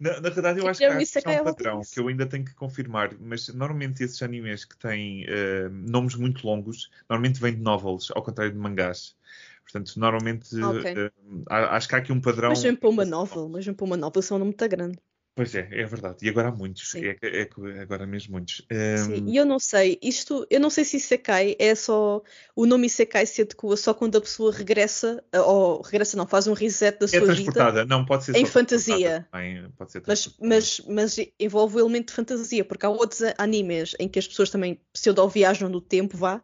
Na, na verdade, eu acho que um há, há à um volta padrão que eu ainda tenho que confirmar, mas normalmente esses animes que têm eh, nomes muito longos, normalmente vêm de novels, ao contrário de mangás. Portanto, normalmente Ok. eh, há- acho que há aqui um padrão. Mas mesmo para uma novel, mas mesmo para uma novel são um nome muito grande. Pois é, é verdade. E agora há muitos. É, é que agora mesmo muitos. Sim, Ehm, e eu não sei, isto, eu não sei se Isekai é só, o nome Isekai se adequa só quando a pessoa regressa, eh, ou regressa não, faz um reset da É sua vida, transportada, não pode ser em fantasia. também, pode ser mas, mas, mas envolve o elemento de fantasia, porque há outros animes em que as pessoas também pseudo-viajam no tempo, vá,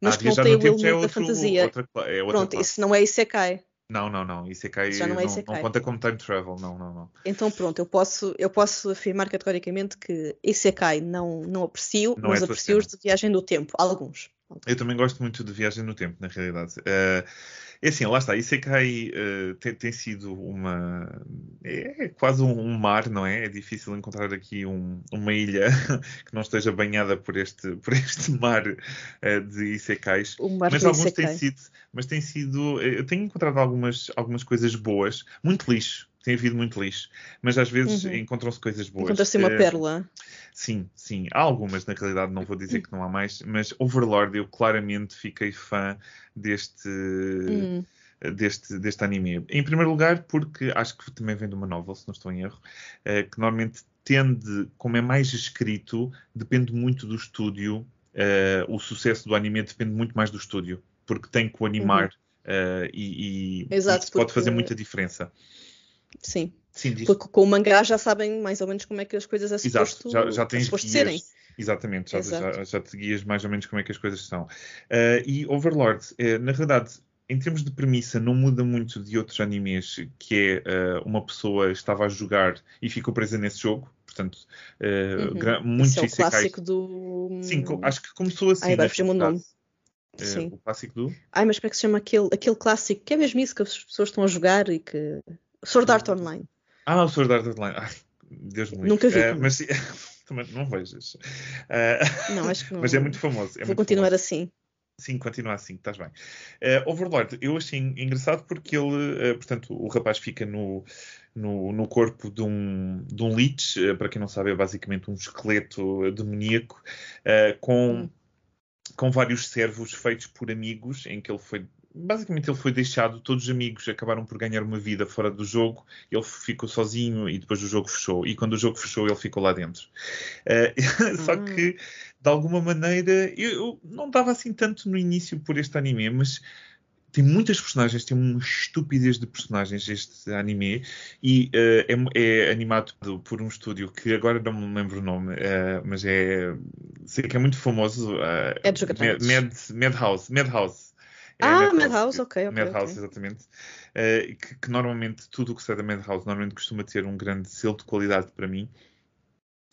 mas Ah, não no o é elemento da outro- fantasia. outra é outra Pronto, classe. isso não é Isekai. Não, não, não. Isekai Já não é não, Isekai. não conta como time travel. Não, não, não. Então pronto, eu posso, eu posso afirmar categoricamente que Isekai não, não aprecio, Não é mas tua aprecio os de viagem do tempo, alguns. Eu também gosto muito de viagem no tempo, na realidade. Eh, é assim, lá está. Isekai eh, tem, tem sido uma. É, quase um, um mar, não é? É difícil encontrar aqui um- uma ilha que não esteja banhada por este, por este mar eh, de Isekais. O mar Mas do alguns têm sido, mas tem sido, eh, eu tenho encontrado algumas, algumas coisas boas, muito lixo, tem havido muito lixo, mas às vezes Uhum. encontram-se coisas boas. Encontra-se uma Eh, pérola. Sim, sim, há algumas na realidade, não vou dizer que não há mais, mas Overlord eu claramente fiquei fã deste, Hum. deste, deste anime. Em primeiro lugar, porque acho que também vem de uma novel, se não estou em erro, uh, que normalmente tende, como é mais escrito, depende muito do estúdio. Uh, o sucesso do anime depende muito mais do estúdio, porque tem que o animar uhum. e, e, Exato, isso porque... pode fazer muita diferença. Sim. Sim porque com o mangá já sabem mais ou menos como é que as coisas é suposto, Exato, já, já tens é guias, serem. Exatamente, já, já, já, te guias mais ou menos como é que as coisas são. Uh, e Overlord, uh, na realidade, em termos de premissa, não muda muito de outros animes, que é uh, uma pessoa estava a jogar e ficou presa nesse jogo. Portanto, uh, uhum. muitos Esse é o clássico do. Sim, acho que começou assim. Ai, vai fugir o nome. Sim. o clássico do. Ai, mas como é que se chama aquele, aquele clássico? Que é mesmo isso que as pessoas estão a jogar e que. Sword Art Online. Ah, o Sword Art Online. Ai, Deus me. Nunca vi. Uh, mas também não vejas. Uh, não, acho que não. mas é muito famoso. É Vou muito continuar famoso. assim. Sim, continua assim, estás bem. Uh, Overlord, eu achei engraçado porque ele, uh, portanto, o rapaz fica no, no, no, corpo de um, de um lich, uh, para quem não sabe, é basicamente um esqueleto demoníaco, com, hum. com vários servos feitos por amigos, em que ele foi basicamente ele foi deixado, todos os amigos acabaram por ganhar uma vida fora do jogo, ele ficou sozinho e depois o jogo fechou. E quando o jogo fechou, ele ficou lá dentro. Uh, só hum. que, de alguma maneira, eu, eu não estava assim tanto no início por este anime, mas tem muitas personagens, tem uma estupidez de personagens este anime e uh, é, é, animado por um estúdio que agora não me lembro o nome, uh, mas é sei que é muito famoso. Uh, é de Mad, Madhouse, Madhouse. É ah, Madhouse, ok, ok. Madhouse, okay. exatamente. Uh, que, que, normalmente, tudo o que sai da Madhouse, normalmente costuma ter um grande selo de qualidade para mim.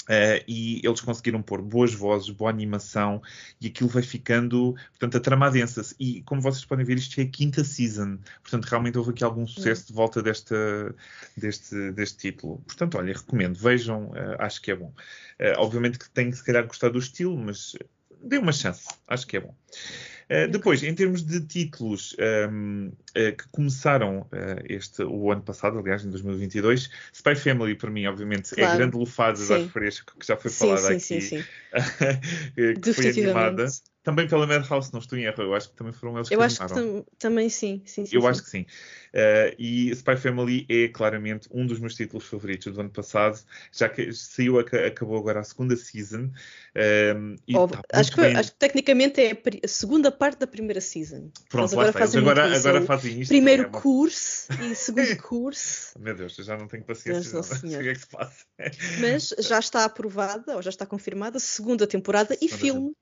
Uh, e eles conseguiram pôr boas vozes, boa animação, e aquilo vai ficando, portanto, a trama densa. E como vocês podem ver, isto é a quinta season, portanto, realmente houve aqui algum sucesso de volta desta, deste, deste título. Portanto, olha, recomendo, vejam, uh, acho que é bom. Uh, obviamente que tem que, se calhar, gostar do estilo, mas dê uma chance, acho que é bom. Uh, depois, em termos de títulos um, ehm, uh, eh, que começaram uh, este, o ano passado, aliás, em 2022, Spy Family, para mim, obviamente, claro. é a grande lufada da fresca que já foi falada aqui, sim, sim. que foi animada. Também pela Madhouse, não estou em erro. Eu acho que também foram eles que Eu acho que também sim. sim, sim eu sim. acho que sim. Uh, e Spy Family é claramente um dos meus títulos favoritos do ano passado, já que saiu, acabou agora a segunda season. Um, oh, tá acho, que, acho, que, tecnicamente é a segunda parte da primeira season. Pronto, agora, fazem agora, agora fazem isto. Primeiro é uma... curso e segundo curso. Meu Deus, eu já não tenho paciência. Não o que é que se passa. Mas já está aprovada, ou já está confirmada, segunda temporada segunda e filme.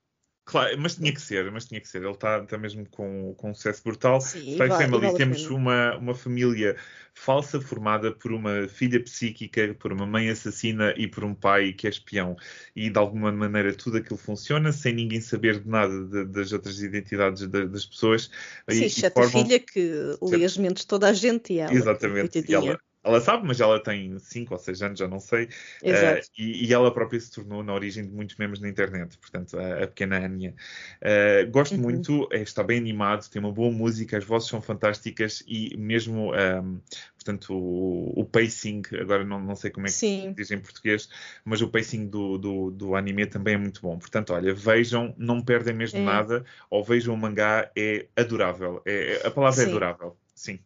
Claro, mas tinha que ser, mas tinha que ser. Ele está tá mesmo com, com um sucesso brutal. Sim, Spy vai, Family, vale temos uma, uma família falsa formada por uma filha psíquica, por uma mãe assassina e por um pai que é espião. E de alguma maneira tudo aquilo funciona sem ninguém saber de nada de, das outras identidades de, das pessoas. Sim, e, exceto formam... a filha que lê as mentes toda a gente e ela. Exatamente. E ela, ela sabe, mas ela tem 5 ou 6 anos, já não sei. Uh, e, e, ela própria se tornou na origem de muitos membros na internet, portanto, a, a pequena Anya. Uh, gosto uhum. muito, é, está bem animado, tem uma boa música, as vozes são fantásticas e mesmo, um, ehm, portanto, o, o, pacing, agora não, não sei como é que Sim. se diz em português, mas o pacing do, do, do, anime também é muito bom. Portanto, olha, vejam, não perdem mesmo é. nada, ou vejam o mangá, é adorável. É, a palavra é Sim. é adorável. Sim.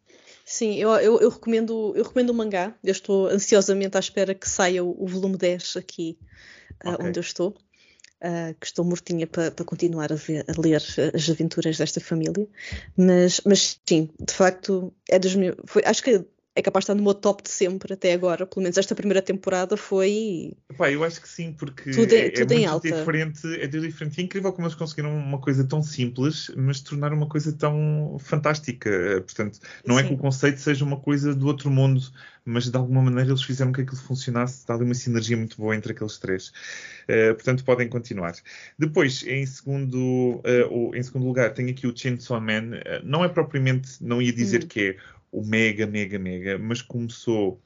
Sim, eu, eu, eu, recomendo, eu recomendo o mangá. Eu estou ansiosamente à espera que saia o, o volume 10 aqui uh, okay. onde eu estou. Uh, que estou mortinha para pa continuar a, ver, a, ler as aventuras desta família. Mas, mas sim, de facto, é dos meus. Foi, acho que é capaz de estar no meu top de sempre até agora. Pelo menos esta primeira temporada foi. Epá, eu acho que sim, porque tudo, é, tudo é muito alta. diferente. É tudo diferente. É incrível como eles conseguiram uma coisa tão simples, mas tornar uma coisa tão fantástica. Portanto, não sim. é que o conceito seja uma coisa do outro mundo, mas de alguma maneira eles fizeram que aquilo funcionasse. Está ali uma sinergia muito boa entre aqueles três. Uh, portanto, podem continuar. Depois, em segundo, uh, em segundo lugar, tenho aqui o Chainsaw Man. Uh, não é propriamente, não ia dizer hum. que é o mega, mega, mega, mas começou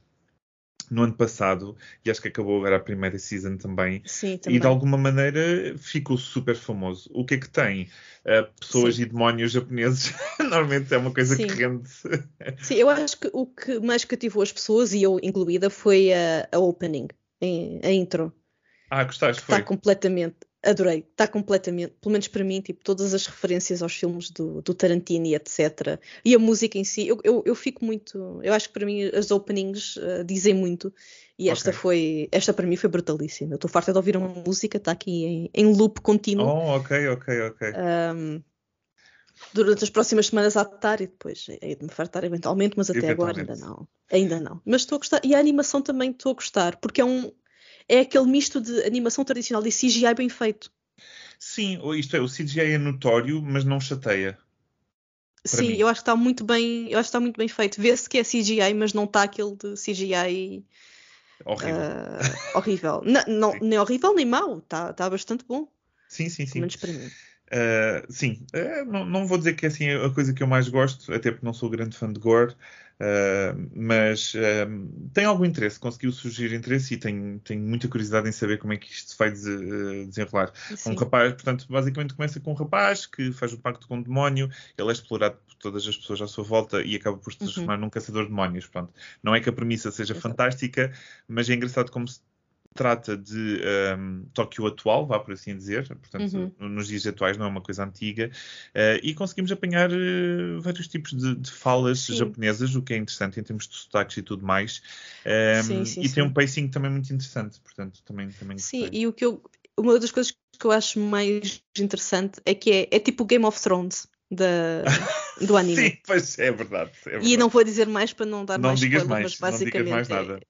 no ano passado e acho que acabou agora a primeira season também. Sim, também. E de alguma maneira ficou super famoso. O que é que tem? Uh, pessoas Sim. e demónios japoneses normalmente é uma coisa Sim. que rende. Sim, eu acho que o que mais cativou as pessoas, e eu incluída, foi a, a opening, a intro. Ah, gostaste? Está completamente adorei. Está completamente, pelo menos para mim, tipo, todas as referências aos filmes do, do Tarantino e etc. E a música em si, eu, eu, eu fico muito. Eu acho que para mim as openings uh, dizem muito. E esta okay. foi, esta para mim foi brutalíssima. Eu estou farta de ouvir uma música, está aqui em, em, loop contínuo. Oh, ok, ok, ok. Um, durante as próximas semanas a tarde e depois hei de me fartar eventualmente, mas até agora ainda não. Ainda não. Mas estou a gostar. E a animação também estou a gostar, porque é um, é aquele misto de animação tradicional e CGI bem feito. Sim, isto é, o CGI é notório, mas não chateia. Sim, mim. eu acho que está muito bem, eu acho que está muito bem feito. Vê-se que é CGI, mas não está aquele de CGI horrível. Uh, horrível. não, não, nem horrível nem mau, está tá bastante bom. Sim, sim, sim. Menos para mim. Uh, sim, uh, não, não, vou dizer que é assim a coisa que eu mais gosto, até porque não sou grande fã de gore, uh, mas tem algum interesse, conseguiu surgir interesse e tenho, tenho muita curiosidade em saber como é que isto se vai desenrolar. Sim. Um rapaz, portanto, basicamente começa com um rapaz que faz o um pacto com o um demónio, ele é explorado por todas as pessoas à sua volta e acaba por se uhum. transformar uhum. num caçador de demónios. Pronto. Não é que a premissa seja Exato. fantástica, mas é engraçado como se trata de um, Tóquio atual, vá por assim dizer, portanto, uhum. nos dias atuais não é uma coisa antiga, uh, e conseguimos apanhar uh, vários tipos de, de falas sim. japonesas, o que é interessante em termos de sotaques e tudo mais, um, sim, sim, e tem um pacing também muito interessante, portanto, também, também Sim, gostei. e o que eu, uma das coisas que eu acho mais interessante é que é, é tipo Game of Thrones. Da, do anime. Sim, pois é verdade, é verdade, E não vou dizer mais para não dar não mais digas mais, mas basicamente não digas mais nada.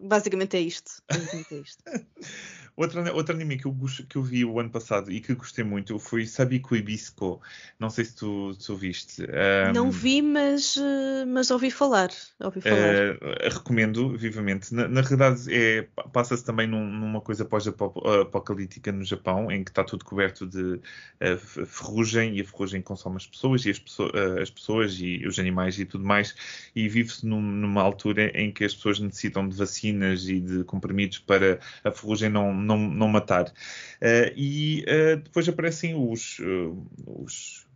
Basicamente é isto. Basicamente é isto. outro, outro anime que eu, que eu vi o ano passado e que gostei muito foi Sabiku Ibisco. Não sei se tu, tu viste. Um, não vi, mas, eh, mas ouvi falar. Ouvi falar. Uh, recomendo vivamente. Na, na realidade, é, passa-se também num, numa coisa pós-apocalíptica no Japão, em que está tudo coberto de uh, ferrugem e a ferrugem consome as pessoas e as, pessoas, uh, as pessoas e os animais e tudo mais. E vive-se num, numa altura em que as pessoas necessitam de vacinas e de comprimidos para a ferrugem não, não, não matar. Uh, e uh, depois aparecem os, uh, os,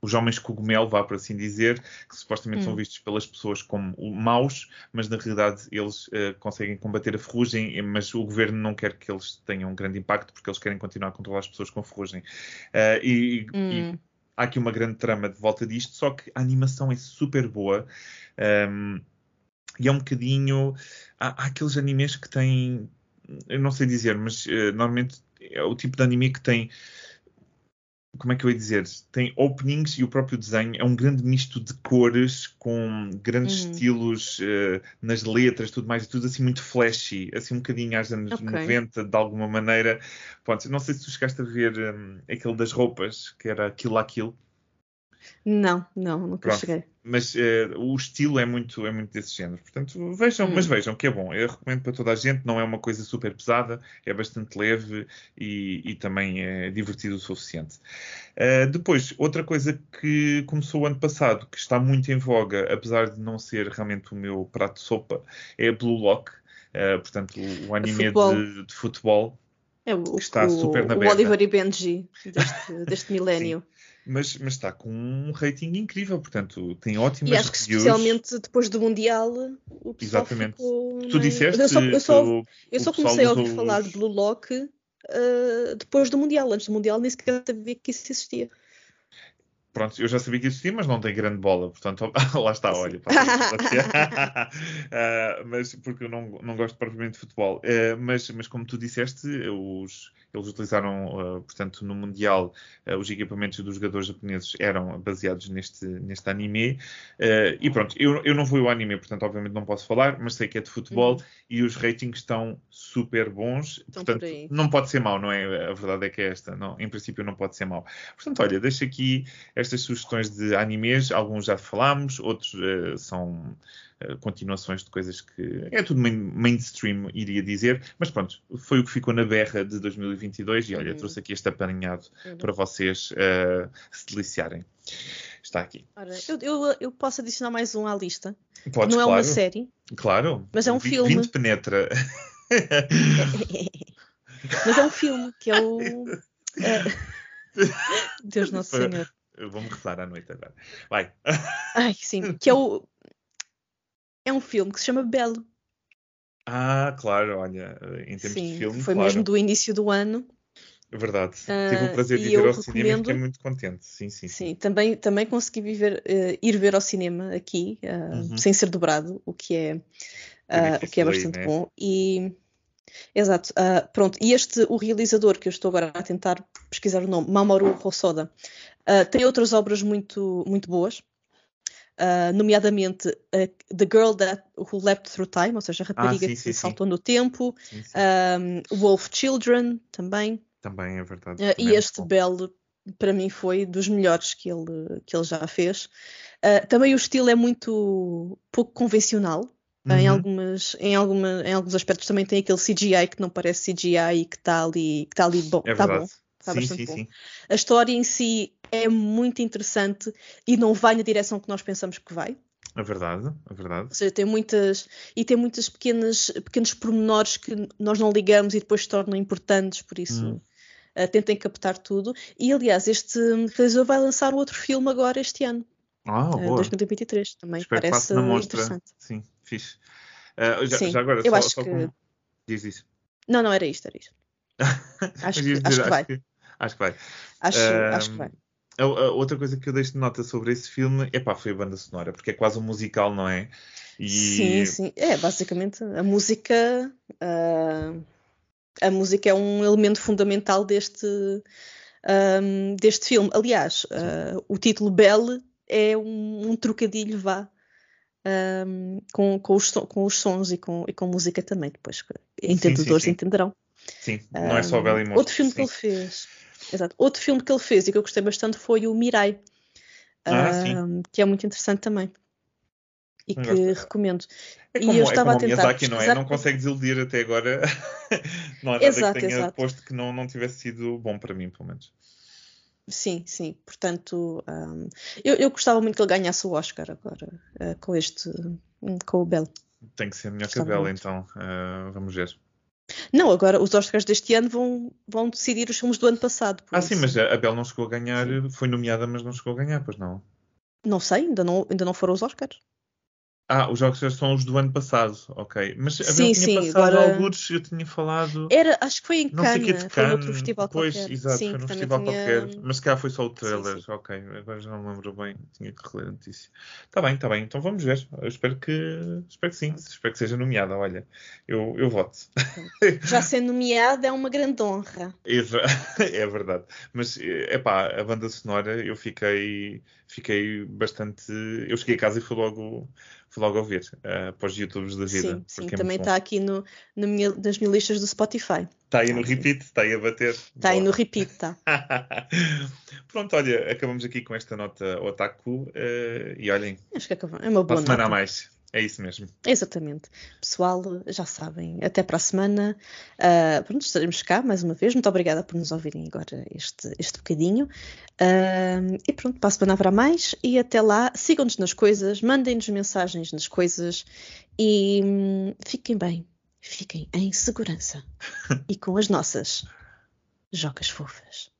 os homens cogumelo, vá por assim dizer, que supostamente hum. são vistos pelas pessoas como maus, mas na realidade eles conseguem combater a ferrugem, mas o governo não quer que eles tenham um grande impacto porque eles querem continuar a controlar as pessoas com ferrugem. e, hum. e há aqui uma grande trama de volta disto, só que a animação é super boa. Um, e é um bocadinho. Há, há, aqueles animes que têm. Eu não sei dizer, mas uh, normalmente é o tipo de anime que tem. Como é que eu ia dizer? Tem openings e o próprio desenho é um grande misto de cores com grandes uhum. estilos uh, nas letras, tudo mais, e tudo assim muito flashy, assim um bocadinho às anos okay. 90, de alguma maneira. Pronto, não sei se tu chegaste a ver um, aquele das roupas, que era Kill la Kill. Não, não, nunca Pronto. cheguei. Mas uh, o estilo é muito, é muito desse género. Portanto, vejam, hum. mas vejam que é bom. Eu recomendo para toda a gente, não é uma coisa super pesada, é bastante leve e, e também é divertido o suficiente. Uh, depois, outra coisa que começou o ano passado, que está muito em voga, apesar de não ser realmente o meu prato de sopa, é a Blue Lock. Uh, portanto, o, o anime futebol. De, de, futebol. É o, está o, super na o Oliver e Benji deste, deste milénio mas, mas está com um rating incrível, portanto tem ótimas E acho que reviews. especialmente depois do Mundial o pessoal Exatamente. ficou... Tu disseste... Eu só, eu só, eu só comecei a ouvir os... falar de Blue Lock uh, depois do Mundial. Antes do Mundial nem sequer sabia que isso existia pronto, eu já sabia que existia, mas não tem grande bola, portanto, lá está, olha. uh, mas porque eu não, não gosto propriamente de futebol. Uh, mas, mas como tu disseste, os, eles utilizaram, uh, portanto, no Mundial, os equipamentos dos jogadores japoneses eram baseados neste, neste anime. e pronto, eu, eu não fui o anime, portanto, obviamente não posso falar, mas sei que é de futebol uhum. e os ratings estão super bons. Estão portanto, não pode ser mau, não é? A verdade é que é esta. Não, em princípio, não pode ser mau. Portanto, olha, deixa aqui estas sugestões de animes, alguns já falámos, outros uh, são uh, continuações de coisas que é tudo main, mainstream, iria dizer, mas pronto, foi o que ficou na berra de 2022 e olha, uhum. trouxe aqui este apanhado uhum. para vocês uh, se deliciarem. Está aqui. Ora, eu, eu, eu, posso adicionar mais um à lista. Podes, Não claro. é uma série. Claro. Mas é um filme. 20 penetra. mas é um filme que é o. Deus Nosso Senhor. Eu vou-me rezar à noite agora. Vai. Ai, sim. Que é o. É um filme que se chama Belo. Ah, claro, olha, em termos sim, de filme. Foi claro. mesmo do início do ano. É verdade. Uh, Tive o prazer de ir ver ao cinema e fiquei muito contente. Sim, sim. Sim, sim. Também, também consegui viver, uh, ir ver ao cinema aqui, uh, uhum. sem ser dobrado, o que é, o que é bastante né? bom. E Exato. Uh, pronto, e este, o realizador, que eu estou agora a tentar pesquisar o nome, Mamoru Hosoda, uh, tem outras obras muito, muito boas, uh, nomeadamente The Girl That Who Leapt Through Time, ou seja, a rapariga sim, que sim, saltou sim. no tempo, um, Wolf Children também. Também é verdade. e é este Bell, para mim, foi dos melhores que ele, que ele já fez. também o estilo é muito pouco convencional, Uhum. Em, algumas, em, alguma, em alguns aspectos também tem aquele CGI que não parece CGI e que está ali, que tá ali bom. É tá bom. Está sim, sim, bom. A história em si é muito interessante e não vai na direção que nós pensamos que vai. É verdade, é verdade. Ou seja, tem muitas e tem muitas pequenas pequenos pormenores que nós não ligamos e depois se tornam importantes, por isso hum. uh, tentem captar tudo. E aliás, este realizador vai lançar outro filme agora este ano. Ah, uh, 2023 também Espero parece interessante. Sim fixe. Uh, já, Sim, já, agora, eu só, acho só que... Como... Diz isso. Não, não era isto, era isto. acho, que, dizer, acho que vai. Acho que, acho que vai. Acho, acho que vai. A, a outra coisa que eu deixo de nota sobre esse filme epá, foi a banda sonora, porque é quase um musical, não é? E... Sim, sim. É, basicamente, a música. Uh, a música é um elemento fundamental deste, um, deste filme. Aliás, uh, o título Belle é um, um trocadilho, vá, um, com, com, os, com os sons e com, e com música também. Depois, entendedores sim, sim, sim. entenderão. Sim, não é só Bela e Monstro. Outro filme que ele fez. Exato. Outro filme que ele fez e que eu gostei bastante foi o Mirai. Ah, um, que é muito interessante também. E que recomendo. É como, e eu estava é como a tentar. Miyazaki, não é? Não consegue desiludir até agora. não há nada exato, que tenha exato. posto que não, não tivesse sido bom para mim, pelo menos. Sim, sim. Portanto, um, eu, eu, gostava muito que ele ganhasse o Oscar agora uh, com este, um, com o Bell. Tem que ser melhor que a Bell, então. Uh, vamos ver. Não, agora os Oscars deste ano vão, vão decidir os filmes do ano passado. Ah, isso. sim, mas a Bell não chegou a ganhar, foi nomeada, mas não chegou a ganhar, pois não? Não sei, ainda não, ainda não foram os Oscars. Ah, os jogos são os do ano passado, ok. Mas sim, tinha sim, passado agora... alguns, eu tinha falado. Era, acho que foi em Cannes, foi outro festival pois, qualquer. Exato, sim, foi num festival tinha... qualquer. Mas calhar foi só o trailer, sim, sim. ok. Agora já não me lembro bem, tinha que reler a notícia. Está bem, está bem, então vamos ver. Eu espero que, espero que sim, espero que seja nomeada, olha. Eu, eu voto. Já ser nomeada é uma grande honra. é verdade. Mas, é pá, a banda sonora eu fiquei, fiquei bastante. Eu cheguei a casa e fui logo fui logo ouvir uh, para os YouTubes da vida. Sim, sim é também está aqui no, no minha, nas minhas listas do Spotify. Está aí no repeat, está aí a bater. Está aí no repeat, está. Pronto, olha, acabamos aqui com esta nota Otaku uh, e olhem. Acho que acabamos. É uma boa nota. semana a mais. É isso mesmo. Exatamente. Pessoal, já sabem, até para a semana. Uh, pronto, estaremos cá mais uma vez. Muito obrigada por nos ouvirem agora este, este bocadinho. Uh, e pronto, para a semana haverá mais. E até lá, sigam-nos nas coisas, mandem-nos mensagens nas coisas e hum, fiquem bem. Fiquem em segurança. e com as nossas jocas fofas.